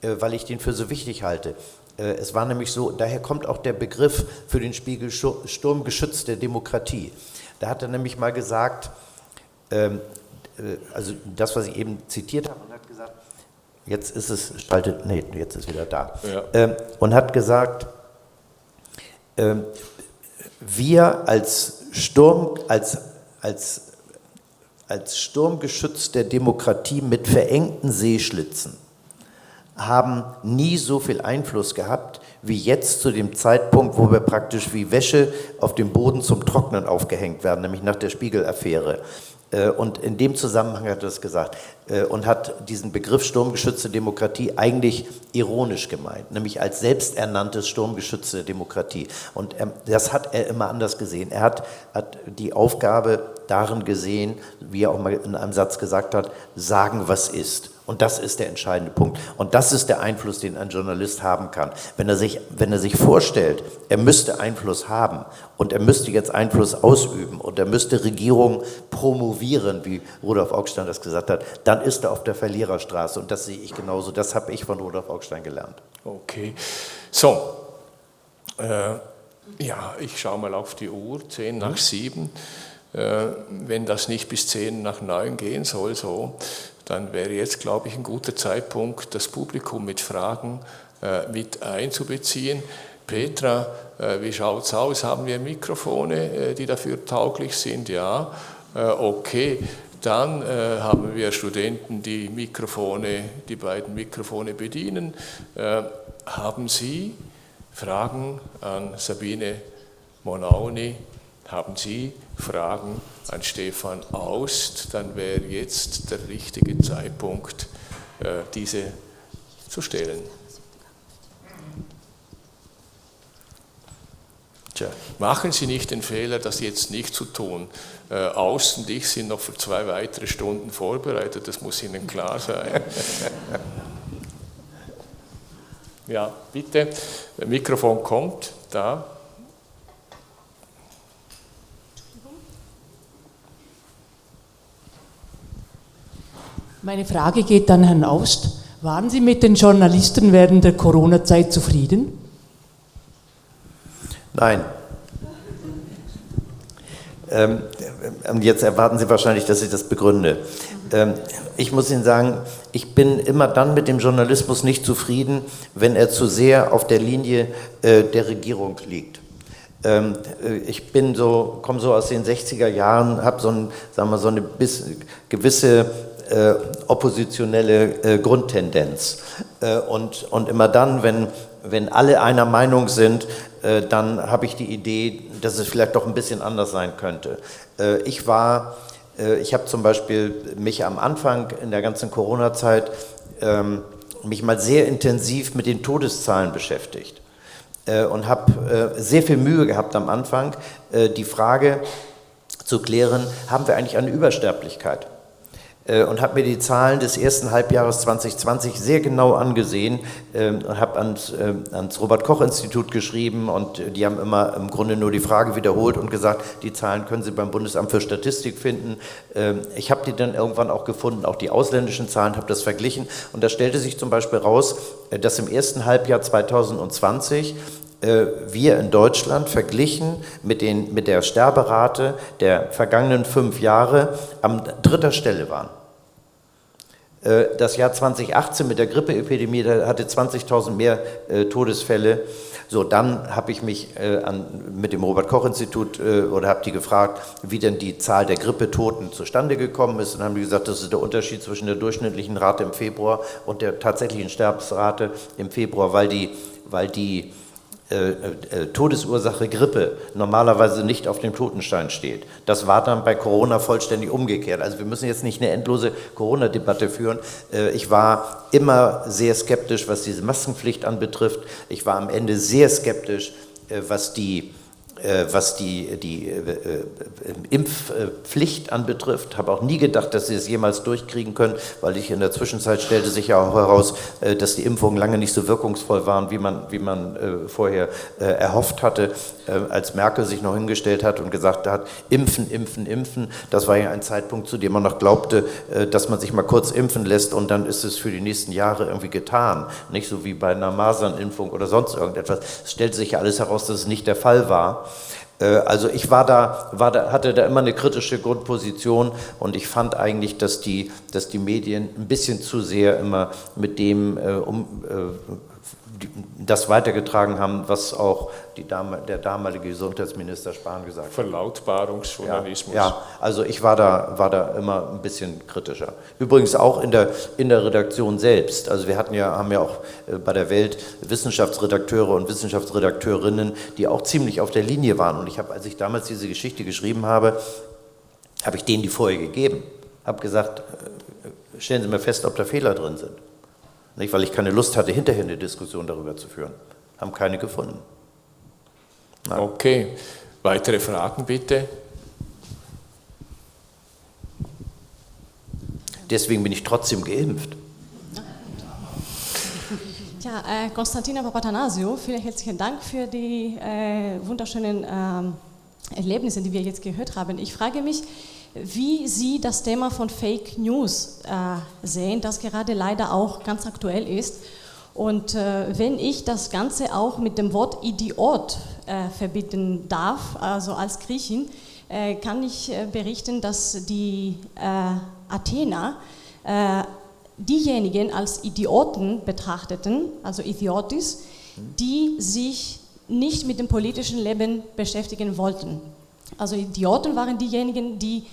äh, weil ich den für so wichtig halte. Äh, es war nämlich so, daher kommt auch der Begriff für den Spiegel Sturmgeschütz der Demokratie. Da hat er nämlich mal gesagt, ähm, äh, also das, was ich eben zitiert habe, und hat gesagt, jetzt ist es, schaltet, nee, jetzt ist wieder da, ja. ähm, und hat gesagt, ähm, wir als Sturm, als, als, als Sturmgeschütz der Demokratie mit verengten Seeschlitzen haben nie so viel Einfluss gehabt wie jetzt zu dem Zeitpunkt, wo wir praktisch wie Wäsche auf dem Boden zum Trocknen aufgehängt werden, nämlich nach der Spiegelaffäre. Äh, und in dem Zusammenhang hat er das gesagt und hat diesen Begriff sturmgeschützte Demokratie eigentlich ironisch gemeint, nämlich als selbsternanntes sturmgeschützte Demokratie. Und das hat er immer anders gesehen. Er hat, hat die Aufgabe darin gesehen, wie er auch mal in einem Satz gesagt hat, sagen, was ist. Und das ist der entscheidende Punkt. Und das ist der Einfluss, den ein Journalist haben kann. Wenn er sich, wenn er sich vorstellt, er müsste Einfluss haben und er müsste jetzt Einfluss ausüben und er müsste Regierungen promovieren, wie Rudolf Augstein das gesagt hat, dann ist er auf der Verliererstraße. Und das sehe ich genauso. Das habe ich von Rudolf Augstein gelernt. Okay. So. Äh, ja, ich schaue mal auf die Uhr, zehn nach mhm. sieben. Äh, wenn das nicht bis zehn nach neun gehen soll, so, dann wäre jetzt, glaube ich, ein guter Zeitpunkt, das Publikum mit Fragen äh, mit einzubeziehen. Petra, äh, wie schaut es aus? Haben wir Mikrofone, äh, die dafür tauglich sind? Ja, äh, okay. Dann äh, haben wir Studenten, die Mikrofone, die beiden Mikrofone bedienen. Äh, haben Sie Fragen an Sabine Monauni? Haben Sie Fragen an Stefan Aust, dann wäre jetzt der richtige Zeitpunkt, äh, diese zu stellen. Tja, machen Sie nicht den Fehler, das jetzt nicht zu tun. Äh, Aust und ich sind noch für zwei weitere Stunden vorbereitet, das muss Ihnen klar sein. *laughs* Ja, bitte, das Mikrofon kommt, da. Meine Frage geht an Herrn Aust. Waren Sie mit den Journalisten während der Corona-Zeit zufrieden? Nein. Ähm, und jetzt erwarten Sie wahrscheinlich, dass ich das begründe. Ähm, ich muss Ihnen sagen, ich bin immer dann mit dem Journalismus nicht zufrieden, wenn er zu sehr auf der Linie äh, der Regierung liegt. Ähm, äh, ich bin so, komme so aus den 60er Jahren, habe so, ein, so eine bis, gewisse äh, oppositionelle äh, Grundtendenz. Äh, und, und immer dann, wenn, wenn alle einer Meinung sind, äh, dann habe ich die Idee, dass es vielleicht doch ein bisschen anders sein könnte. Äh, ich war, äh, ich habe zum Beispiel mich am Anfang in der ganzen Corona-Zeit ähm, mich mal sehr intensiv mit den Todeszahlen beschäftigt äh, und habe sehr viel Mühe gehabt am Anfang, die Frage zu klären, haben wir eigentlich eine Übersterblichkeit? Äh, und habe mir die Zahlen des ersten Halbjahres 2020 sehr genau angesehen ähm, und habe ans, äh, ans Robert-Koch-Institut geschrieben und die haben immer im Grunde nur die Frage wiederholt und gesagt, die Zahlen können Sie beim Bundesamt für Statistik finden. Ähm, ich habe die dann irgendwann auch gefunden, auch die ausländischen Zahlen, habe das verglichen und da stellte sich zum Beispiel raus, äh, dass im ersten Halbjahr 2020 wir in Deutschland verglichen mit, den, mit der Sterberate der vergangenen fünf Jahre an dritter Stelle waren. Äh, das Jahr 2018 mit der Grippeepidemie, hatte 20.000 mehr äh, Todesfälle. So, dann habe ich mich äh, an, mit dem Robert-Koch-Institut äh, oder habe die gefragt, wie denn die Zahl der Grippetoten zustande gekommen ist. Und haben die gesagt, das ist der Unterschied zwischen der durchschnittlichen Rate im Februar und der tatsächlichen Sterbensrate im Februar, weil die, weil die äh, äh, Todesursache Grippe normalerweise nicht auf dem Totenstein steht. Das war dann bei Corona vollständig umgekehrt. Also wir müssen jetzt nicht eine endlose Corona-Debatte führen. Äh, ich war immer sehr skeptisch, was diese Maskenpflicht anbetrifft. Ich war am Ende sehr skeptisch, was die was die, die äh, äh, Impfpflicht anbetrifft. Habe auch nie gedacht, dass sie es jemals durchkriegen können, weil ich in der Zwischenzeit stellte sich ja auch heraus, dass die Impfungen lange nicht so wirkungsvoll waren, wie man, wie man vorher erhofft hatte, als Merkel sich noch hingestellt hat und gesagt hat, impfen, impfen, impfen. Das war ja ein Zeitpunkt, zu dem man noch glaubte, dass man sich mal kurz impfen lässt und dann ist es für die nächsten Jahre irgendwie getan. Nicht so wie bei einer Masernimpfung oder sonst irgendetwas. Es stellte sich ja alles heraus, dass es nicht der Fall war. Äh, also ich war da, war da, hatte da immer eine kritische Grundposition und ich fand eigentlich, dass die, dass die Medien ein bisschen zu sehr immer mit dem äh, um, äh, das weitergetragen haben, was auch Dame, der damalige Gesundheitsminister Spahn gesagt hat. Verlautbarungsjournalismus. Ja, ja, also ich war da, war da immer ein bisschen kritischer. Übrigens auch in der, in der Redaktion selbst. Also wir hatten ja, haben ja auch äh, bei der Welt Wissenschaftsredakteure und Wissenschaftsredakteurinnen, die auch ziemlich auf der Linie waren. Und ich habe, als ich damals diese Geschichte geschrieben habe, habe ich denen die vorher gegeben. Habe gesagt, äh, stellen Sie mir fest, ob da Fehler drin sind. Nicht, weil ich keine Lust hatte, hinterher eine Diskussion darüber zu führen. Haben keine gefunden. Nein. Okay, weitere Fragen bitte. Deswegen bin ich trotzdem geimpft. Ja, äh, Konstantina Papatanasio, vielen herzlichen Dank für die äh, wunderschönen äh, Erlebnisse, die wir jetzt gehört haben. Ich frage mich, wie Sie das Thema von Fake News äh, sehen, das gerade leider auch ganz aktuell ist. Und äh, wenn ich das Ganze auch mit dem Wort Idiot äh, verbinden darf, also als Griechin, äh, kann ich äh, berichten, dass die äh, Athener diejenigen als Idioten betrachteten, also Idiotis, die sich nicht mit dem politischen Leben beschäftigen wollten. Also Idioten waren diejenigen, die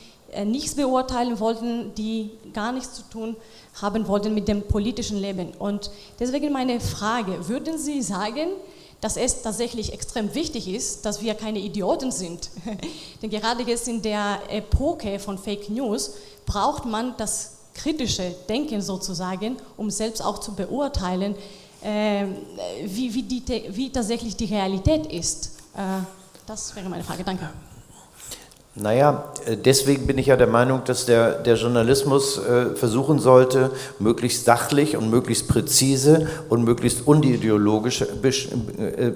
nichts beurteilen wollten, die gar nichts zu tun haben wollten mit dem politischen Leben. Und deswegen meine Frage, würden Sie sagen, dass es tatsächlich extrem wichtig ist, dass wir keine Idioten sind? *laughs* Denn gerade jetzt in der Epoche von Fake News braucht man das kritische Denken sozusagen, um selbst auch zu beurteilen, äh, wie, wie, die, wie tatsächlich die Realität ist. Äh, das wäre meine Frage. Danke. Naja, äh, deswegen bin ich ja der Meinung, dass der, der Journalismus äh, versuchen sollte, möglichst sachlich und möglichst präzise und möglichst unideologisch äh, äh,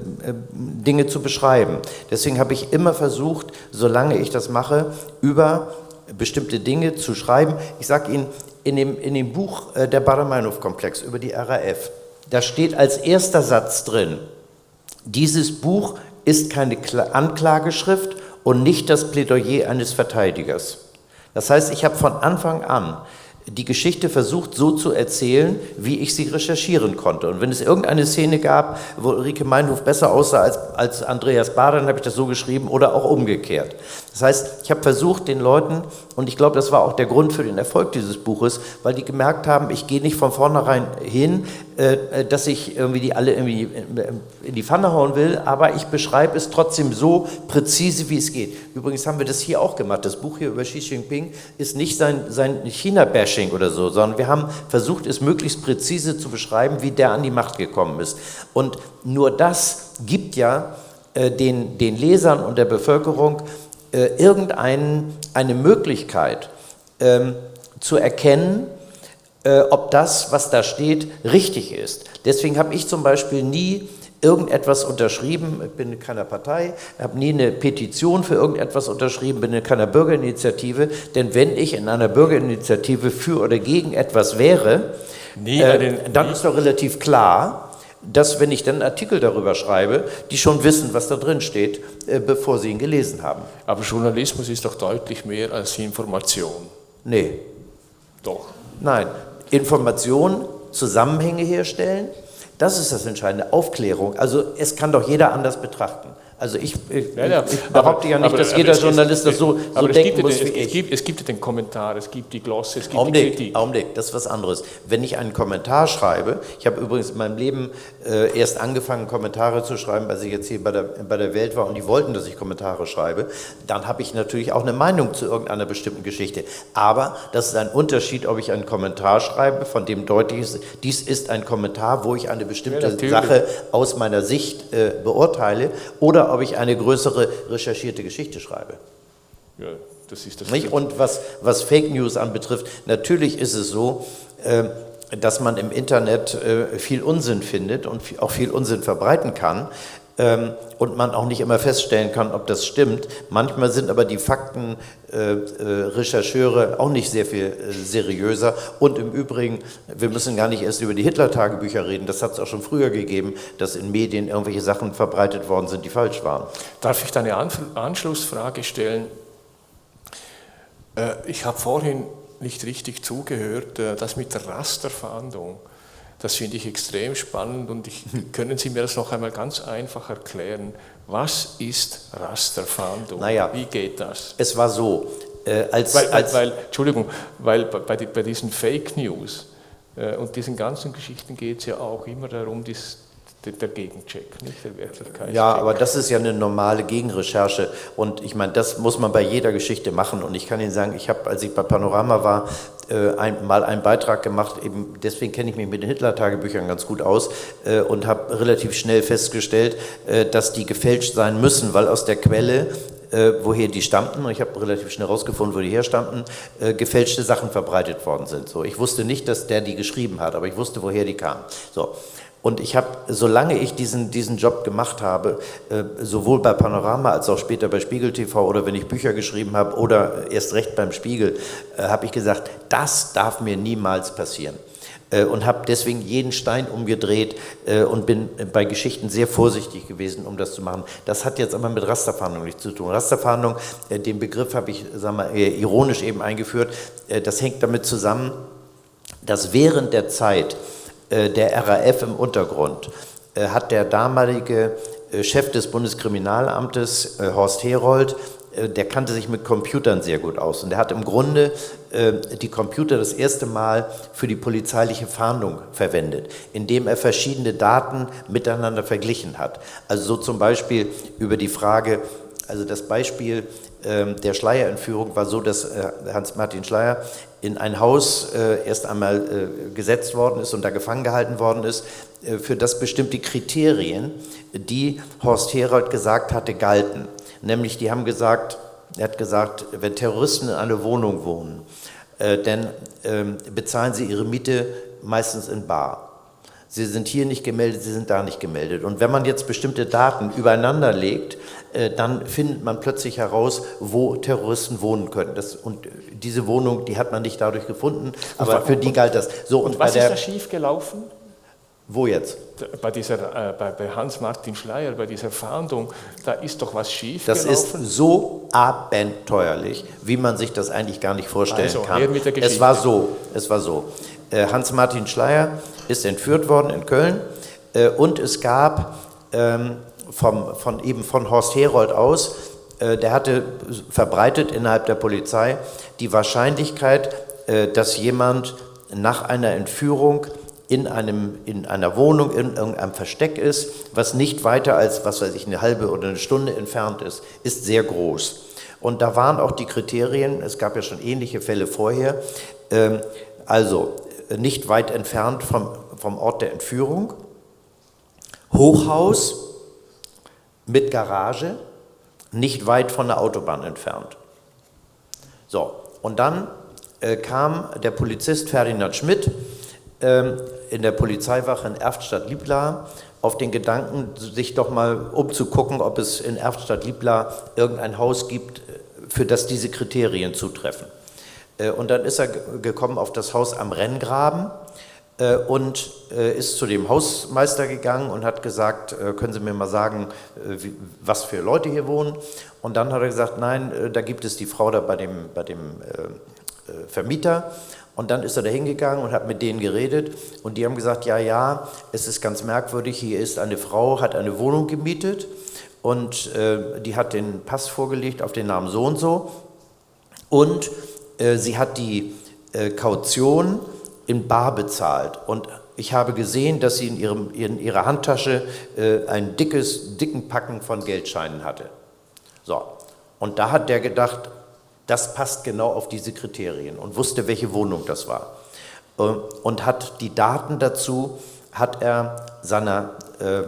Dinge zu beschreiben. Deswegen habe ich immer versucht, solange ich das mache, über bestimmte Dinge zu schreiben. Ich sage Ihnen, in dem, in dem Buch äh, der Baramanov-Komplex über die RAF, da steht als erster Satz drin, dieses Buch ist keine Anklageschrift, und nicht das Plädoyer eines Verteidigers. Das heißt, ich habe von Anfang an die Geschichte versucht so zu erzählen, wie ich sie recherchieren konnte. Und wenn es irgendeine Szene gab, wo Ulrike Meinhof besser aussah als, als Andreas Bader, dann habe ich das so geschrieben oder auch umgekehrt. Das heißt, ich habe versucht, den Leuten, und ich glaube, das war auch der Grund für den Erfolg dieses Buches, weil die gemerkt haben, ich gehe nicht von vornherein hin, äh, dass ich irgendwie die alle irgendwie in die Pfanne hauen will, aber ich beschreibe es trotzdem so präzise, wie es geht. Übrigens haben wir das hier auch gemacht. Das Buch hier über Xi Jinping ist nicht sein, sein China-Bashing, Bashing oder so, sondern wir haben versucht, es möglichst präzise zu beschreiben, wie der an die Macht gekommen ist. Und nur das gibt ja äh, den, den Lesern und der Bevölkerung äh, irgendeine Möglichkeit ähm, zu erkennen, äh, ob das, was da steht, richtig ist. Deswegen habe ich zum Beispiel nie irgendetwas unterschrieben, ich bin in keiner Partei, habe nie eine Petition für irgendetwas unterschrieben, bin in keiner Bürgerinitiative, denn wenn ich in einer Bürgerinitiative für oder gegen etwas wäre, äh, dann ist doch relativ klar, dass wenn ich dann einen Artikel darüber schreibe, die schon wissen, was da drin steht, äh, bevor sie ihn gelesen haben. Aber Journalismus ist doch deutlich mehr als Information. Nee. Doch. Nein. Information, Zusammenhänge herstellen, das ist das Entscheidende. Aufklärung. Also es kann doch jeder anders betrachten. Also ich, ich, ja, ja. ich behaupte ja nicht, aber, dass jeder Journalist das so, so denken muss wie es, ich. Gibt, es gibt den Kommentar, es gibt die Glosse, es gibt Augenblick, die Kritik. Augenblick, das ist was anderes. Wenn ich einen Kommentar schreibe, ich habe übrigens in meinem Leben äh, erst angefangen, Kommentare zu schreiben, als ich jetzt hier bei der, bei der Welt war und die wollten, dass ich Kommentare schreibe, dann habe ich natürlich auch eine Meinung zu irgendeiner bestimmten Geschichte. Aber das ist ein Unterschied, ob ich einen Kommentar schreibe, von dem deutlich ist, dies ist ein Kommentar, wo ich eine bestimmte ja, Sache aus meiner Sicht äh, beurteile, oder ob ich eine größere recherchierte Geschichte schreibe. Ja, das ist das. Nicht? Und was, was Fake News anbetrifft, natürlich ist es so, äh, dass man im Internet äh, viel Unsinn findet und auch viel Unsinn verbreiten kann ähm, und man auch nicht immer feststellen kann, ob das stimmt. Manchmal sind aber die Fakten äh, äh, Rechercheure auch nicht sehr viel äh, seriöser. Und im Übrigen, wir müssen gar nicht erst über die Hitler-Tagebücher reden. Das hat es auch schon früher gegeben, dass in Medien irgendwelche Sachen verbreitet worden sind, die falsch waren. Darf ich da eine Anschlussfrage stellen? Äh, ich habe vorhin nicht richtig zugehört, äh, das mit der Rasterfahndung. Das finde ich extrem spannend und ich, *laughs* können Sie mir das noch einmal ganz einfach erklären? Was ist Rasterfahndung? Naja, Wie geht das? Es war so, äh, als, weil, als weil, Entschuldigung, weil bei, bei diesen Fake News äh, und diesen ganzen Geschichten geht es ja auch immer darum, dies, der Gegencheck, nicht der Wirklichkeit. Ja, aber das ist ja eine normale Gegenrecherche und ich meine, das muss man bei jeder Geschichte machen und ich kann Ihnen sagen, ich habe, als ich bei Panorama war, äh, ein, mal einen Beitrag gemacht, eben deswegen kenne ich mich mit den Hitler-Tagebüchern ganz gut aus äh, und habe relativ schnell festgestellt, äh, dass die gefälscht sein müssen, weil aus der Quelle äh, woher die stammten, und ich habe relativ schnell herausgefunden, wo die herstammten, äh, gefälschte Sachen verbreitet worden sind. So, ich wusste nicht, dass der die geschrieben hat, aber ich wusste, woher die kamen. So, und ich habe, solange ich diesen, diesen Job gemacht habe, äh, sowohl bei Panorama als auch später bei Spiegel TV oder wenn ich Bücher geschrieben habe oder erst recht beim Spiegel, äh, habe ich gesagt, das darf mir niemals passieren. Äh, und habe deswegen jeden Stein umgedreht und bin bei Geschichten sehr vorsichtig gewesen, um das zu machen. Das hat jetzt aber mit Rasterfahndung nichts zu tun. Rasterfahndung, den Begriff habe ich sag mal, ironisch eben eingeführt, das hängt damit zusammen, dass während der Zeit, der RAF im Untergrund äh, hat der damalige äh, Chef des Bundeskriminalamtes, Horst Herold, der kannte sich mit Computern sehr gut aus. Und er hat im Grunde die Computer das erste Mal für die polizeiliche Fahndung verwendet, indem er verschiedene Daten miteinander verglichen hat. Also so zum Beispiel über die Frage, also das Beispiel ähm, der Schleierentführung war so, dass Hans-Martin Schleier in ein Haus äh, erst einmal äh, gesetzt worden ist und da gefangen gehalten worden ist, äh, für das bestimmte Kriterien, die Horst Herold gesagt hatte, galten. Nämlich, die haben gesagt, er hat gesagt, wenn Terroristen in einer Wohnung wohnen, äh, dann ähm, bezahlen sie ihre Miete meistens in Bar. Sie sind hier nicht gemeldet, Sie sind da nicht gemeldet. Und wenn man jetzt bestimmte Daten übereinander legt, dann findet man plötzlich heraus, wo Terroristen wohnen können. Das, und diese Wohnung, die hat man nicht dadurch gefunden, aber für die galt das. So, und, und was ist da schief gelaufen? Wo jetzt? Bei, dieser, äh, bei, bei Hans-Martin Schleier, bei dieser Fahndung, da ist doch was schief Das gelaufen. ist so abenteuerlich, wie man sich das eigentlich gar nicht vorstellen also, kann. Es war so, es war so. Äh, Hans-Martin Schleier ist entführt worden in Köln äh, und es gab ähm, vom, von, eben von Horst Herold aus, äh, der hatte verbreitet innerhalb der Polizei die Wahrscheinlichkeit, dass jemand nach einer Entführung in, einem, in einer Wohnung, in irgendeinem Versteck ist, was nicht weiter als, was weiß ich, eine halbe oder eine Stunde entfernt ist, ist sehr groß. Und da waren auch die Kriterien, es gab ja schon ähnliche Fälle vorher, ähm, also nicht weit entfernt vom, vom Ort der Entführung. Hochhaus mit Garage, nicht weit von der Autobahn entfernt. So, und dann äh, kam der Polizist Ferdinand Schmidt äh, in der Polizeiwache in Erftstadt-Liebla auf den Gedanken, sich doch mal umzugucken, ob es in Erftstadt-Liebla irgendein Haus gibt, für das diese Kriterien zutreffen. Äh, und dann ist er gekommen auf das Haus am Renngraben äh, und äh, ist zu dem Hausmeister gegangen und hat gesagt, können Sie mir mal sagen, was für Leute hier wohnen? Und dann hat er gesagt, nein, da gibt es die Frau da bei dem, bei dem Vermieter. Und dann ist er da hingegangen und hat mit denen geredet und die haben gesagt, ja, ja, es ist ganz merkwürdig, hier ist eine Frau, hat eine Wohnung gemietet und äh, die hat den Pass vorgelegt auf den Namen so und so und äh, sie hat die äh, Kaution in Bar bezahlt und ich habe gesehen, dass sie in, ihrem, in ihrer Handtasche äh, ein dickes, dicken Packen von Geldscheinen hatte. So, und da hat der gedacht, das passt genau auf diese Kriterien und wusste, welche Wohnung das war. Äh, und hat die Daten dazu, hat er seiner, äh,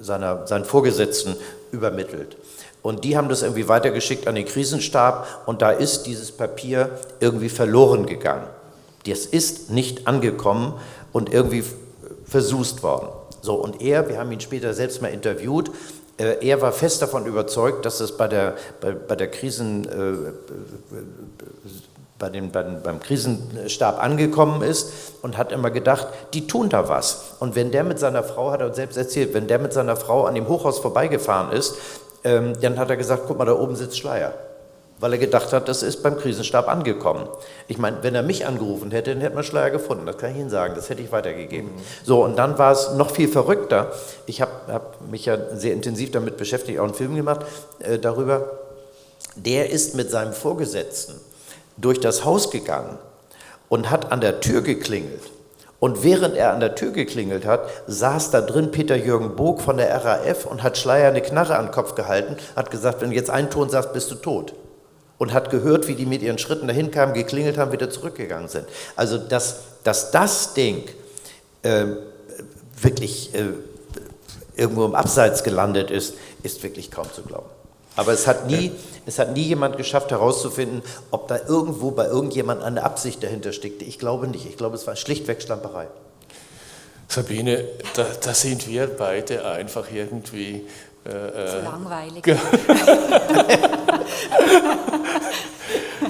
seiner, seinen Vorgesetzten übermittelt. Und die haben das irgendwie weitergeschickt an den Krisenstab und da ist dieses Papier irgendwie verloren gegangen. Das ist nicht angekommen und irgendwie versust worden. So, und er, wir haben ihn später selbst mal interviewt, äh, er war fest davon überzeugt, dass es bei der, bei, bei der Krisen, äh, bei den, bei, beim Krisenstab angekommen ist und hat immer gedacht, die tun da was. Und wenn der mit seiner Frau, hat er selbst erzählt, wenn der mit seiner Frau an dem Hochhaus vorbeigefahren ist, ähm, dann hat er gesagt, guck mal, da oben sitzt Schleier. Weil er gedacht hat, das ist beim Krisenstab angekommen. Ich meine, wenn er mich angerufen hätte, dann hätte man Schleier gefunden. Das kann ich Ihnen sagen. Das hätte ich weitergegeben. Mhm. So, und dann war es noch viel verrückter. Ich habe hab mich ja sehr intensiv damit beschäftigt, auch einen Film gemacht äh, darüber. Der ist mit seinem Vorgesetzten durch das Haus gegangen und hat an der Tür geklingelt. Und während er an der Tür geklingelt hat, saß da drin Peter-Jürgen Bog von der RAF und hat Schleier eine Knarre an den Kopf gehalten, hat gesagt, wenn du jetzt einen Ton sagst, bist du tot. Und hat gehört, wie die mit ihren Schritten dahin kamen, geklingelt haben, wieder zurückgegangen sind. Also, dass, dass das Ding äh, wirklich äh, irgendwo im Abseits gelandet ist, ist wirklich kaum zu glauben. Aber es hat, nie, es hat nie jemand geschafft herauszufinden, ob da irgendwo bei irgendjemand eine Absicht dahinter steckte. Ich glaube nicht. Ich glaube, es war schlichtweg Schlamperei. Sabine, da, da sind wir beide einfach irgendwie. Äh, Zu äh, langweilig. *laughs*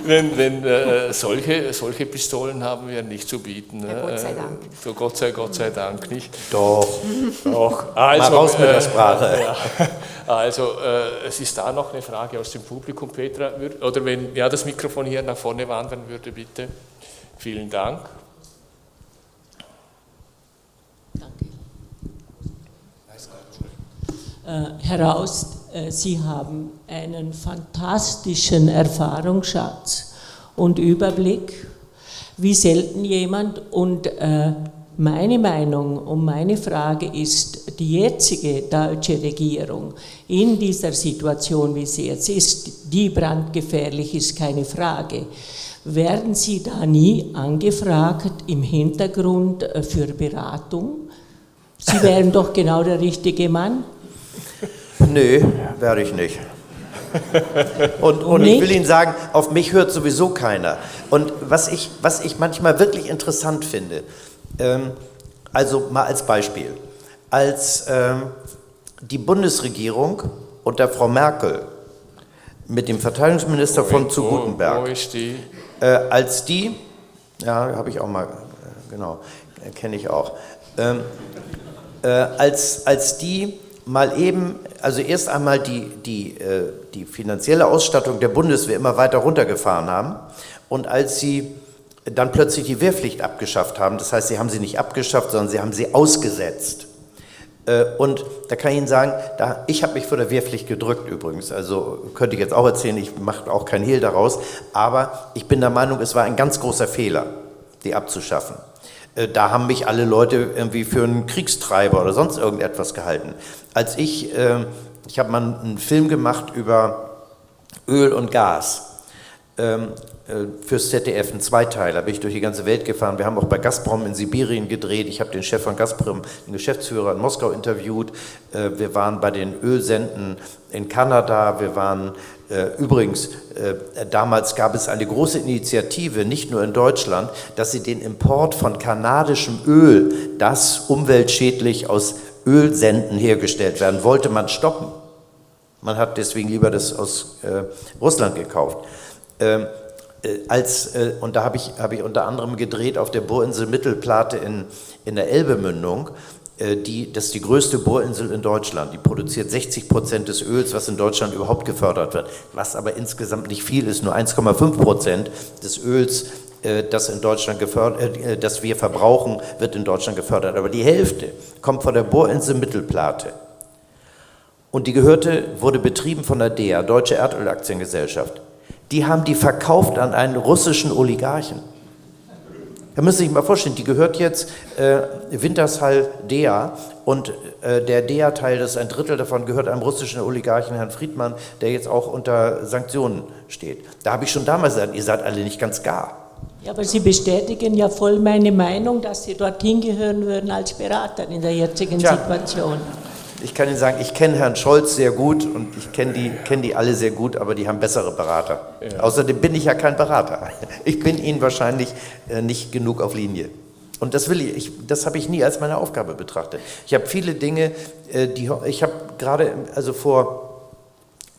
wenn, wenn äh, solche, solche Pistolen haben wir nicht zu bieten. Ja, Gott sei äh, Dank. So Gott sei, Gott sei Dank nicht. Doch. Doch. Also, Mal raus mit der äh, Sprache. *laughs* Ja. Also äh, es ist da noch eine Frage aus dem Publikum, Petra. Oder wenn ja, das Mikrofon hier nach vorne wandern würde, bitte. Vielen Dank. Äh, Herr Aust, äh, Sie haben einen fantastischen Erfahrungsschatz und Überblick, wie selten jemand. Und äh, meine Meinung und meine Frage ist, die jetzige deutsche Regierung in dieser Situation, wie sie jetzt ist, die brandgefährlich ist, keine Frage. Werden Sie da nie angefragt im Hintergrund für Beratung? Sie wären doch genau der richtige Mann. Nö, werde ich nicht. *laughs* Und, und ich will Ihnen sagen, auf mich hört sowieso keiner. Und was ich, was ich manchmal wirklich interessant finde, ähm, also mal als Beispiel, als ähm, die Bundesregierung unter Frau Merkel mit dem Verteidigungsminister von zu Gutenberg, wo, wo ist die? Äh, als die, ja, habe ich auch mal, äh, genau, kenne ich auch, ähm, äh, als, als die mal eben, also erst einmal die, die, äh, die finanzielle Ausstattung der Bundeswehr immer weiter runtergefahren haben und als sie dann plötzlich die Wehrpflicht abgeschafft haben, das heißt, sie haben sie nicht abgeschafft, sondern sie haben sie ausgesetzt. Äh, und da kann ich Ihnen sagen, da, ich habe mich vor der Wehrpflicht gedrückt übrigens. Also könnte ich jetzt auch erzählen, ich mache auch kein Hehl daraus. Aber ich bin der Meinung, es war ein ganz großer Fehler, die abzuschaffen. Äh, da haben mich alle Leute irgendwie für einen Kriegstreiber oder sonst irgendetwas gehalten. Als ich, äh, ich habe mal einen Film gemacht über Öl und Gas. ähm, äh, fürs ZDF, ein Zweiteiler, bin ich durch die ganze Welt gefahren. Wir haben auch bei Gazprom in Sibirien gedreht. Ich habe den Chef von Gazprom, den Geschäftsführer in Moskau interviewt. Äh, wir waren bei den Ölsenden in Kanada. Wir waren übrigens, damals gab es eine große Initiative, nicht nur in Deutschland, dass sie den Import von kanadischem Öl, das umweltschädlich aus Ölsenden hergestellt werden, wollte man stoppen. Man hat deswegen lieber das aus Russland gekauft. Ähm, äh, als, äh, und da habe ich, hab ich unter anderem gedreht auf der Bohrinsel Mittelplate in, in der Elbemündung. Äh, die, das ist die größte Bohrinsel in Deutschland. Die produziert 60 Prozent des Öls, was in Deutschland überhaupt gefördert wird. Was aber insgesamt nicht viel ist, nur 1,5 Prozent des Öls, äh, das in Deutschland gefördert, äh, das wir verbrauchen, wird in Deutschland gefördert. Aber die Hälfte kommt von der Bohrinsel Mittelplate. Und die gehörte, wurde betrieben von der DEA, Deutsche Erdölaktiengesellschaft die haben die verkauft an einen russischen Oligarchen. Da müssen Sie sich mal vorstellen, die gehört jetzt äh, Wintershall DEA und äh, der DEA-Teil, das ist ein Drittel davon, gehört einem russischen Oligarchen, Herrn Friedmann, der jetzt auch unter Sanktionen steht. Da habe ich schon damals gesagt, ihr seid alle nicht ganz gar. Ja, aber Sie bestätigen ja voll meine Meinung, dass Sie dorthin gehören würden als Berater in der jetzigen Tja. Situation ich kann Ihnen sagen, ich kenne Herrn Scholz sehr gut und ich kenne die, kenn die alle sehr gut, aber die haben bessere Berater. Ja. Außerdem bin ich ja kein Berater. Ich bin Ihnen wahrscheinlich äh, nicht genug auf Linie. Und das will ich, ich das habe ich nie als meine Aufgabe betrachtet. Ich habe viele Dinge, äh, die ich habe gerade, also vor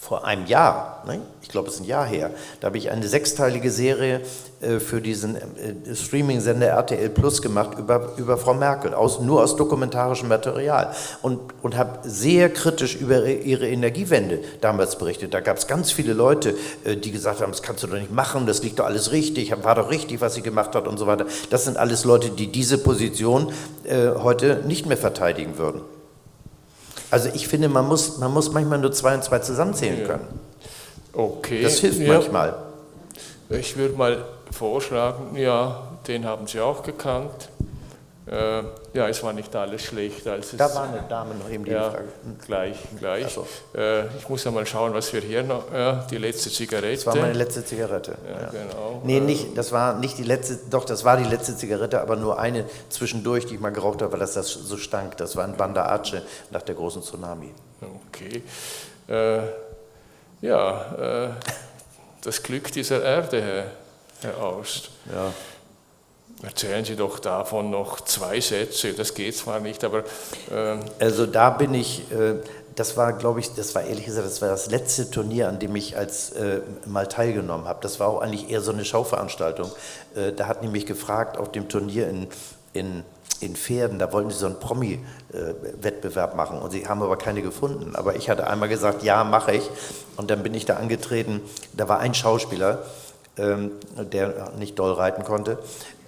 vor einem Jahr, ne? ich glaube es ist ein Jahr her, da habe ich eine sechsteilige Serie äh, für diesen äh, Streaming-Sender RTL Plus gemacht über, über Frau Merkel, aus, nur aus dokumentarischem Material und, und habe sehr kritisch über ihre Energiewende damals berichtet. Da gab es ganz viele Leute, äh, die gesagt haben, das kannst du doch nicht machen, das liegt doch alles richtig, war doch richtig, was sie gemacht hat und so weiter. Das sind alles Leute, die diese Position äh, heute nicht mehr verteidigen würden. Also ich finde, man muss, man muss manchmal nur zwei und zwei zusammenzählen ja. können. Okay. Das hilft ja. manchmal. Ich würde mal vorschlagen, ja, den haben Sie auch gekannt. Äh, ja, es war nicht alles schlecht. Da war eine Dame noch eben die ja, Frage. Gleich, gleich. So. Äh, ich muss ja mal schauen, was wir hier noch. Ja, die letzte Zigarette. Das war meine letzte Zigarette. Ja, ja. genau. Nee, nicht, das war nicht die letzte, doch, das war die letzte Zigarette, aber nur eine zwischendurch, die ich mal geraucht habe, weil das, das so stank. Das war ein Banda Aceh nach der großen Tsunami. Okay. Äh, ja, äh, das Glück dieser Erde, Herr, Herr Aust. Ja. Erzählen Sie doch davon noch zwei Sätze. Das geht zwar nicht, aber. Äh also da bin ich. Äh, das war, glaube ich, das war ehrlich gesagt, das war das letzte Turnier, an dem ich als äh, mal teilgenommen habe. Das war auch eigentlich eher so eine Schauveranstaltung. Äh, da hat nämlich gefragt auf dem Turnier in, in, in Pferden, da wollten sie so einen Promi-Wettbewerb machen und sie haben aber keine gefunden. Aber ich hatte einmal gesagt, ja, mache ich. Und dann bin ich da angetreten. Da war ein Schauspieler, ähm, der nicht doll reiten konnte.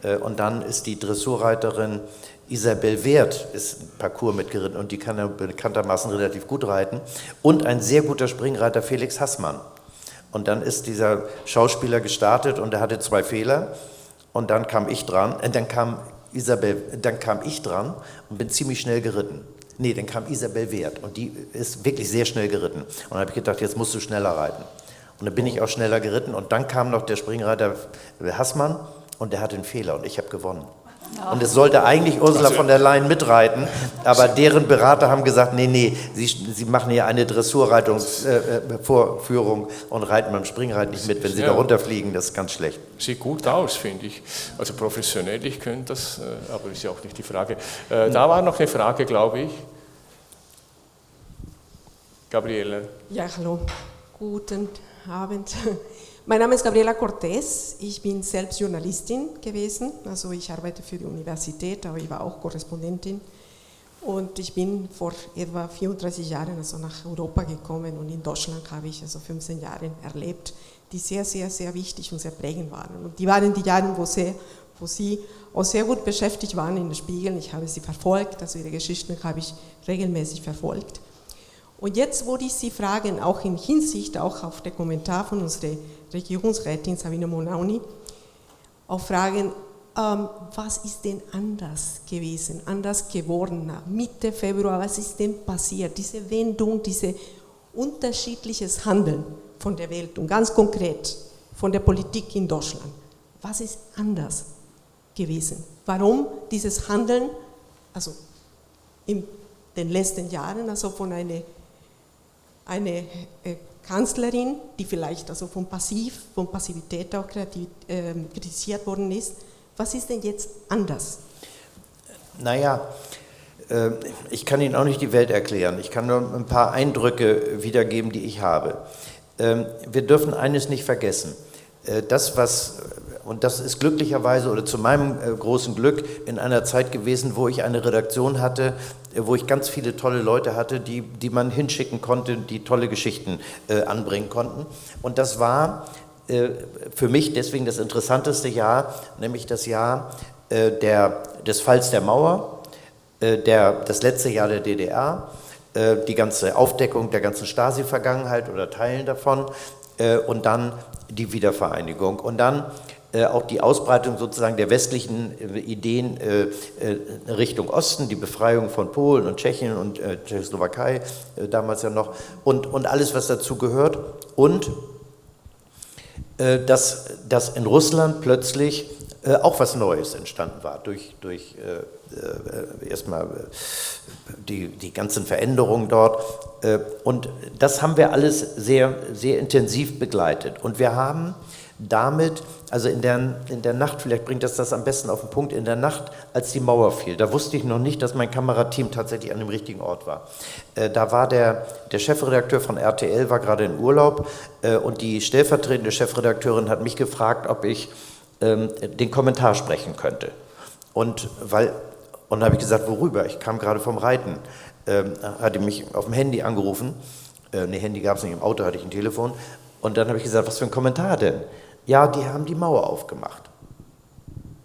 Äh, und dann ist die Dressurreiterin Isabel Wert ist Parcours mitgeritten und die kann ja bekanntermaßen relativ gut reiten. Und ein sehr guter Springreiter Felix Hassmann. Und dann ist dieser Schauspieler gestartet und er hatte zwei Fehler. Und dann kam ich dran, äh, dann kam Isabel, dann kam ich dran und bin ziemlich schnell geritten. Nee, dann kam Isabel Wert und die ist wirklich sehr schnell geritten. Und dann habe ich gedacht, jetzt musst du schneller reiten. Und dann bin ich auch schneller geritten und dann kam noch der Springreiter Hassmann und der hatte einen Fehler und ich habe gewonnen. Und es sollte eigentlich Ursula von der Leyen mitreiten, aber deren Berater haben gesagt, nee, nee, sie, sie machen hier eine Dressurreitungsvorführung äh, und reiten beim Springreiten nicht mit. Wenn sie ja. da runterfliegen, das ist ganz schlecht. Sieht gut aus, finde ich. Also professionell, ich könnte das, äh, aber ist ja auch nicht die Frage. Äh, da war noch eine Frage, glaube ich. Gabriele. Ja, hallo. Guten Abend. Mein Name ist Gabriela Cortés. Ich bin selbst Journalistin gewesen. Also ich arbeite für die Universität, aber ich war auch Korrespondentin. Und ich bin vor etwa 34 Jahren also nach Europa gekommen und in Deutschland habe ich also 15 Jahre erlebt, die sehr, sehr, sehr wichtig und sehr prägend waren. Und die waren die Jahre, wo, sehr, wo Sie auch sehr gut beschäftigt waren in den Spiegeln. Ich habe sie verfolgt, also Ihre Geschichten habe ich regelmäßig verfolgt. Und jetzt wollte ich Sie fragen, auch in Hinsicht auch auf den Kommentar von unserer Regierungsrätin Sabine Monauni, auch fragen, ähm, was ist denn anders gewesen, anders geworden Mitte Februar, was ist denn passiert, diese Wendung, dieses unterschiedliches Handeln von der Welt und ganz konkret von der Politik in Deutschland. Was ist anders gewesen? Warum dieses Handeln, also in den letzten Jahren, also von einer eine, äh, Kanzlerin, die vielleicht also von Passiv, von Passivität auch kreativ, äh, kritisiert worden ist. Was ist denn jetzt anders? Naja, äh, ich kann Ihnen auch nicht die Welt erklären. Ich kann nur ein paar Eindrücke wiedergeben, die ich habe. Ähm, wir dürfen eines nicht vergessen. Äh, das, was und das ist glücklicherweise oder zu meinem äh, großen Glück in einer Zeit gewesen, wo ich eine Redaktion hatte, äh, wo ich ganz viele tolle Leute hatte, die, die man hinschicken konnte, die tolle Geschichten äh, anbringen konnten. Und das war äh, für mich deswegen das interessanteste Jahr, nämlich das Jahr der, des Falls der Mauer, der, das letzte Jahr der DDR, die ganze Aufdeckung der ganzen Stasi-Vergangenheit oder Teilen davon und dann die Wiedervereinigung. Und dann auch die Ausbreitung sozusagen der westlichen äh, Ideen äh, Richtung Osten, die Befreiung von Polen und Tschechien und Tschechoslowakei damals ja noch und, und alles, was dazu gehört. Und dass, dass in Russland plötzlich auch was Neues entstanden war durch, durch erstmal die, die ganzen Veränderungen dort. und das haben wir alles sehr, sehr intensiv begleitet. Und wir haben damit, also in der, in der Nacht, vielleicht bringt das das am besten auf den Punkt, in der Nacht, als die Mauer fiel, da wusste ich noch nicht, dass mein Kamerateam tatsächlich an dem richtigen Ort war. Äh, da war der, der Chefredakteur von RTL, war gerade in Urlaub äh, und die stellvertretende Chefredakteurin hat mich gefragt, ob ich ähm, den Kommentar sprechen könnte. Und weil und habe ich gesagt, worüber? Ich kam gerade vom Reiten. Ähm, hatte mich auf dem Handy angerufen. Äh, ne, Handy gab es nicht, im Auto hatte ich ein Telefon. Und dann habe ich gesagt, was für ein Kommentar denn? Ja, die haben die Mauer aufgemacht.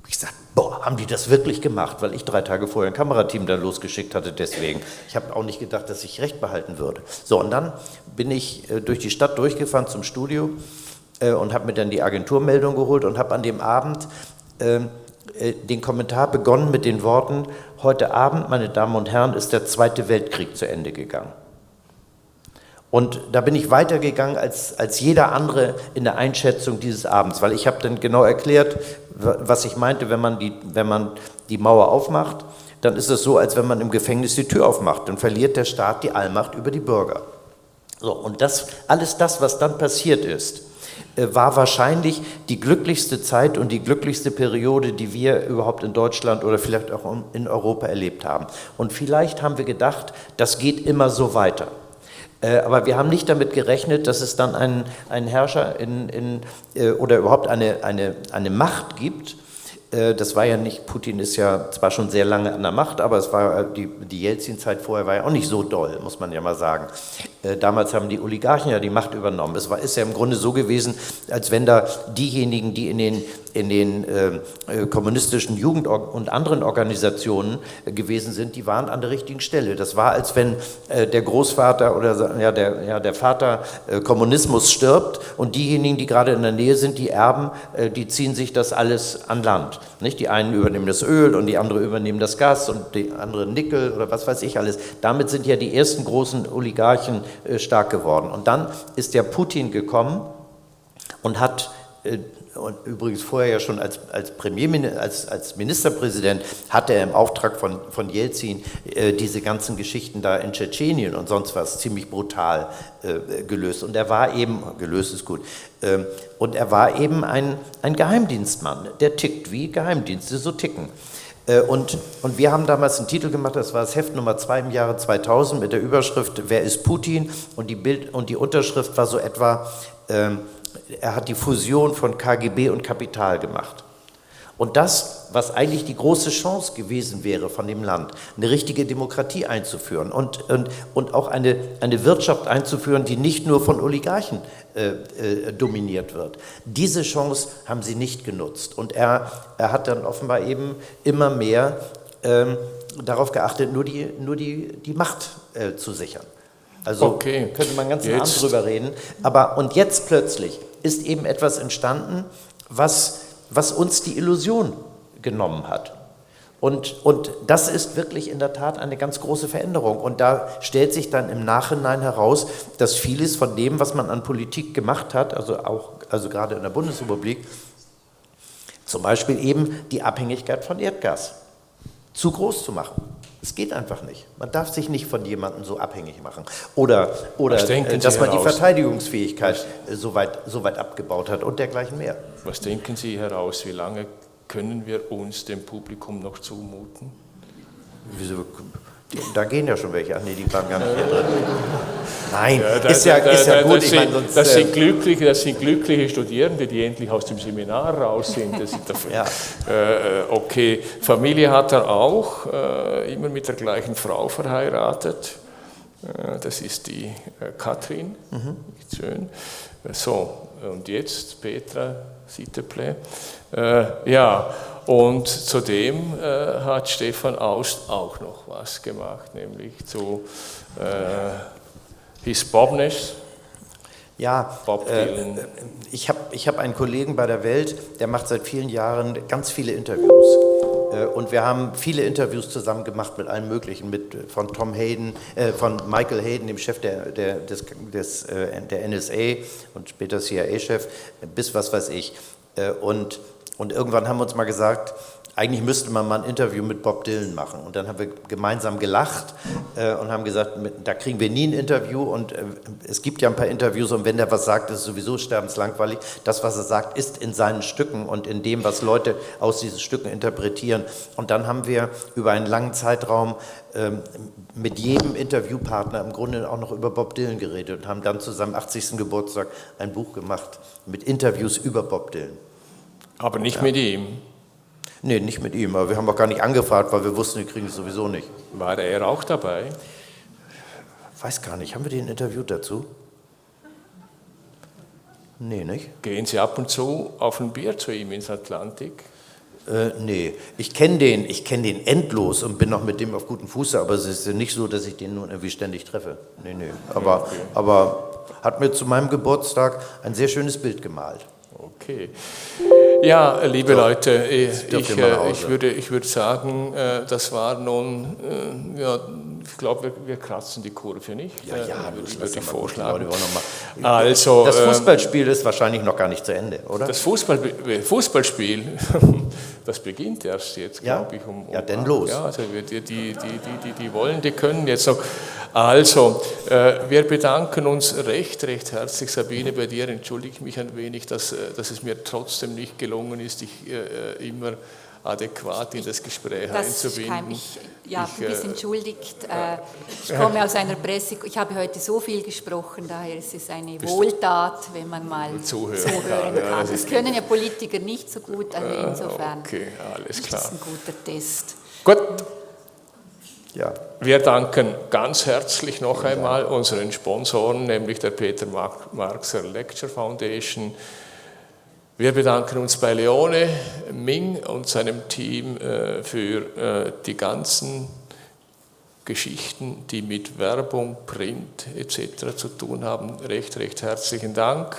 Ich sagte, boah, haben die das wirklich gemacht? Weil ich drei Tage vorher ein Kamerateam dann losgeschickt hatte, deswegen. Ich habe auch nicht gedacht, dass ich recht behalten würde. So, und dann bin ich äh, durch die Stadt durchgefahren zum Studio äh, und habe mir dann die Agenturmeldung geholt und habe an dem Abend ähm, äh, den Kommentar begonnen mit den Worten, heute Abend, meine Damen und Herren, ist der Zweite Weltkrieg zu Ende gegangen. Und da bin ich weitergegangen als, als jeder andere in der Einschätzung dieses Abends, weil ich habe dann genau erklärt, was ich meinte, wenn man, die, wenn man die Mauer aufmacht, dann ist es so, als wenn man im Gefängnis die Tür aufmacht. Dann verliert der Staat die Allmacht über die Bürger. So, und das, alles das, was dann passiert ist, äh, war wahrscheinlich die glücklichste Zeit und die glücklichste Periode, die wir überhaupt in Deutschland oder vielleicht auch in Europa erlebt haben. Und vielleicht haben wir gedacht, das geht immer so weiter. Äh, aber wir haben nicht damit gerechnet, dass es dann einen, einen Herrscher in, in, äh, oder überhaupt eine, eine, eine Macht gibt, äh, das war ja nicht, Putin ist ja zwar schon sehr lange an der Macht, aber es war die, die Jelzin-Zeit vorher war ja auch nicht so doll, muss man ja mal sagen. Damals haben die Oligarchen ja die Macht übernommen. Es war, ist ja im Grunde so gewesen, als wenn da diejenigen, die in den, in den äh, kommunistischen Jugend- und anderen Organisationen äh, gewesen sind, die waren an der richtigen Stelle. Das war, als wenn äh, der Großvater oder ja, der, ja, der Vater Kommunismus stirbt und diejenigen, die gerade in der Nähe sind, die Erben, die ziehen sich das alles an Land. Nicht? Die einen übernehmen das Öl und die anderen übernehmen das Gas und die anderen Nickel oder was weiß ich alles. Damit sind ja die ersten großen Oligarchen äh, stark geworden. Und dann ist der Putin gekommen und hat äh, und übrigens vorher ja schon als, als, Premierminister, als, als Ministerpräsident hat er im Auftrag von, von Jelzin äh, diese ganzen Geschichten da in Tschetschenien und sonst was ziemlich brutal äh, gelöst. Und er war eben, gelöst ist gut, äh, und er war eben ein, ein Geheimdienstmann, der tickt, wie Geheimdienste so ticken. Äh, und, und wir haben damals einen Titel gemacht, das war das Heft Nummer 2 im Jahre 2000 mit der Überschrift Wer ist Putin? Und die, Bild, und die Unterschrift war so etwa, ähm, er hat die Fusion von KGB und Kapital gemacht. Und das, was eigentlich die große Chance gewesen wäre von dem Land, eine richtige Demokratie einzuführen und, und, und auch eine, eine Wirtschaft einzuführen, die nicht nur von Oligarchen äh, äh, dominiert wird. Diese Chance haben sie nicht genutzt. Und er, er hat dann offenbar eben immer mehr ähm, darauf geachtet, nur die, nur die, die Macht äh, zu sichern. Also okay. könnte man ganz Abend drüber reden. Aber und jetzt plötzlich ist eben etwas entstanden, was, was uns die Illusion genommen hat. Und, und das ist wirklich in der Tat eine ganz große Veränderung. Und da stellt sich dann im Nachhinein heraus, dass vieles von dem, was man an Politik gemacht hat, also auch also gerade in der Bundesrepublik, zum Beispiel eben die Abhängigkeit von Erdgas zu groß zu machen. Es geht einfach nicht. Man darf sich nicht von jemandem so abhängig machen. Oder, oder äh, dass man die Verteidigungsfähigkeit so weit, so weit abgebaut hat und dergleichen mehr. Was denken Sie heraus, wie lange können wir uns dem Publikum noch zumuten? Wieso? Da gehen ja schon welche. Ach nee, die waren gar nicht hier drin. Nein, ja, da, ist ja, da, ist ja da, gut. Das, sind, sonst, das, sind äh, glückliche, das sind glückliche Studierende, die endlich aus dem Seminar raus sind. Das ist dafür, *laughs* ja. äh, okay, Familie hat er auch, äh, immer mit der gleichen Frau verheiratet. Äh, das ist die äh, Katrin. Mhm. Schön. So, und jetzt Petra Sitteple. Äh, ja, und zudem äh, hat Stefan Aust auch noch was gemacht, nämlich zu äh, His Bobness. Ja, Bob äh, ich habe ich hab einen Kollegen bei der Welt, der macht seit vielen Jahren ganz viele Interviews. Äh, und wir haben viele Interviews zusammen gemacht mit allen möglichen, mit, von Tom Hayden, äh, von Michael Hayden, dem Chef der, der, des, des, äh, der NSA und später CIA-Chef, bis was weiß ich. Äh, und, und irgendwann haben wir uns mal gesagt, eigentlich müsste man mal ein Interview mit Bob Dylan machen. Und dann haben wir gemeinsam gelacht äh, und haben gesagt, mit, da kriegen wir nie ein Interview. Und äh, es gibt ja ein paar Interviews und wenn der was sagt, ist es sowieso sterbenslangweilig. Das, was er sagt, ist in seinen Stücken und in dem, was Leute aus diesen Stücken interpretieren. Und dann haben wir über einen langen Zeitraum ähm, mit jedem Interviewpartner im Grunde auch noch über Bob Dylan geredet und haben dann zu seinem 80. Geburtstag ein Buch gemacht mit Interviews über Bob Dylan. Aber nicht ja. mit ihm. Nee, nicht mit ihm, aber wir haben auch gar nicht angefragt, weil wir wussten, wir kriegen es sowieso nicht. War er auch dabei? Weiß gar nicht, haben wir den interviewt dazu? Nee, nicht? Gehen Sie ab und zu auf ein Bier zu ihm ins Atlantik? Äh, nee, ich kenne den, ich kenne den endlos und bin noch mit dem auf gutem Fuße, aber es ist nicht so, dass ich den nun irgendwie ständig treffe. Nee, nee. Aber, okay. aber hat mir zu meinem Geburtstag ein sehr schönes Bild gemalt. Okay. Ja, liebe so, Leute, ich, ich, äh, ich, würde, ich würde sagen, äh, das war nun, äh, ja, ich glaube, wir, wir, kratzen die Kurve nicht. Ja, ja, würde ich, würde ich vorschlagen. Also, das Fußballspiel ist wahrscheinlich noch gar nicht zu Ende, oder? Das Fußball, Fußballspiel, *laughs* das beginnt erst jetzt, ja? glaube ich. Um, um ja, denn los. Ja, also die, die, die, die, die wollen, die können jetzt noch. Also, wir bedanken uns recht, recht herzlich. Sabine, bei dir entschuldige ich mich ein wenig, dass, dass es mir trotzdem nicht gelungen ist, dich immer adäquat in das Gespräch das einzubinden. Kann mich, ja, ich, du bist entschuldigt. Äh, ich komme *laughs* aus einer Presse, ich habe heute so viel gesprochen, daher ist es eine Wohltat, wenn man mal zuhören, zuhören kann. kann. das können ja Politiker nicht so gut, also insofern okay, alles klar. das ist ein guter Test. Gut. Ja. Wir danken ganz herzlich noch einmal unseren Sponsoren, nämlich der Peter Marxer Lecture Foundation, wir bedanken uns bei Leone Ming und seinem Team äh, für äh, die ganzen Geschichten, die mit Werbung, Print etc. zu tun haben. Recht, recht herzlichen Dank.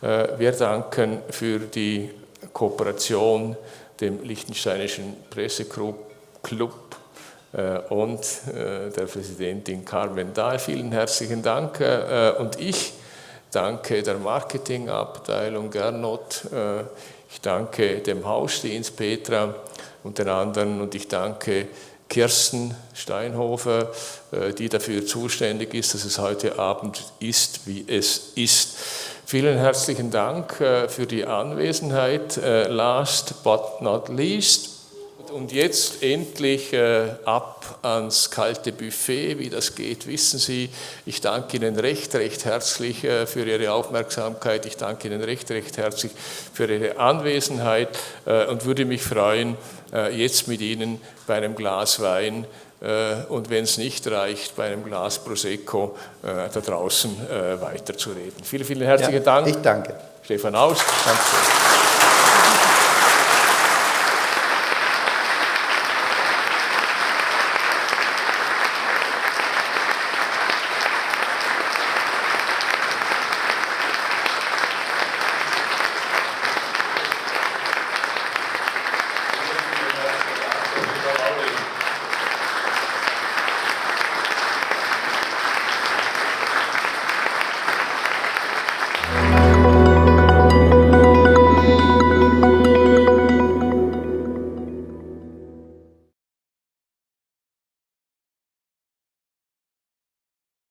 Äh, wir danken für die Kooperation dem Liechtensteinischen Presseclub und der Präsidentin Carmen Dahl. Vielen herzlichen Dank. Und ich danke der Marketingabteilung Gernot, äh, ich danke dem Hausdienst Petra und den anderen und ich danke Kirsten Steinhofer, äh, die dafür zuständig ist, dass es heute Abend ist, wie es ist. Vielen herzlichen Dank äh, für die Anwesenheit. Last but not least, und jetzt endlich äh, ab ans kalte Buffet. Wie das geht, wissen Sie. Ich danke Ihnen recht, recht herzlich äh, für Ihre Aufmerksamkeit. Ich danke Ihnen recht, recht herzlich für Ihre Anwesenheit äh, und würde mich freuen, jetzt mit Ihnen bei einem Glas Wein und wenn es nicht reicht, bei einem Glas Prosecco da draußen weiterzureden. Vielen, vielen herzlichen ja, Dank. Ich danke. Stefan Aust. Danke.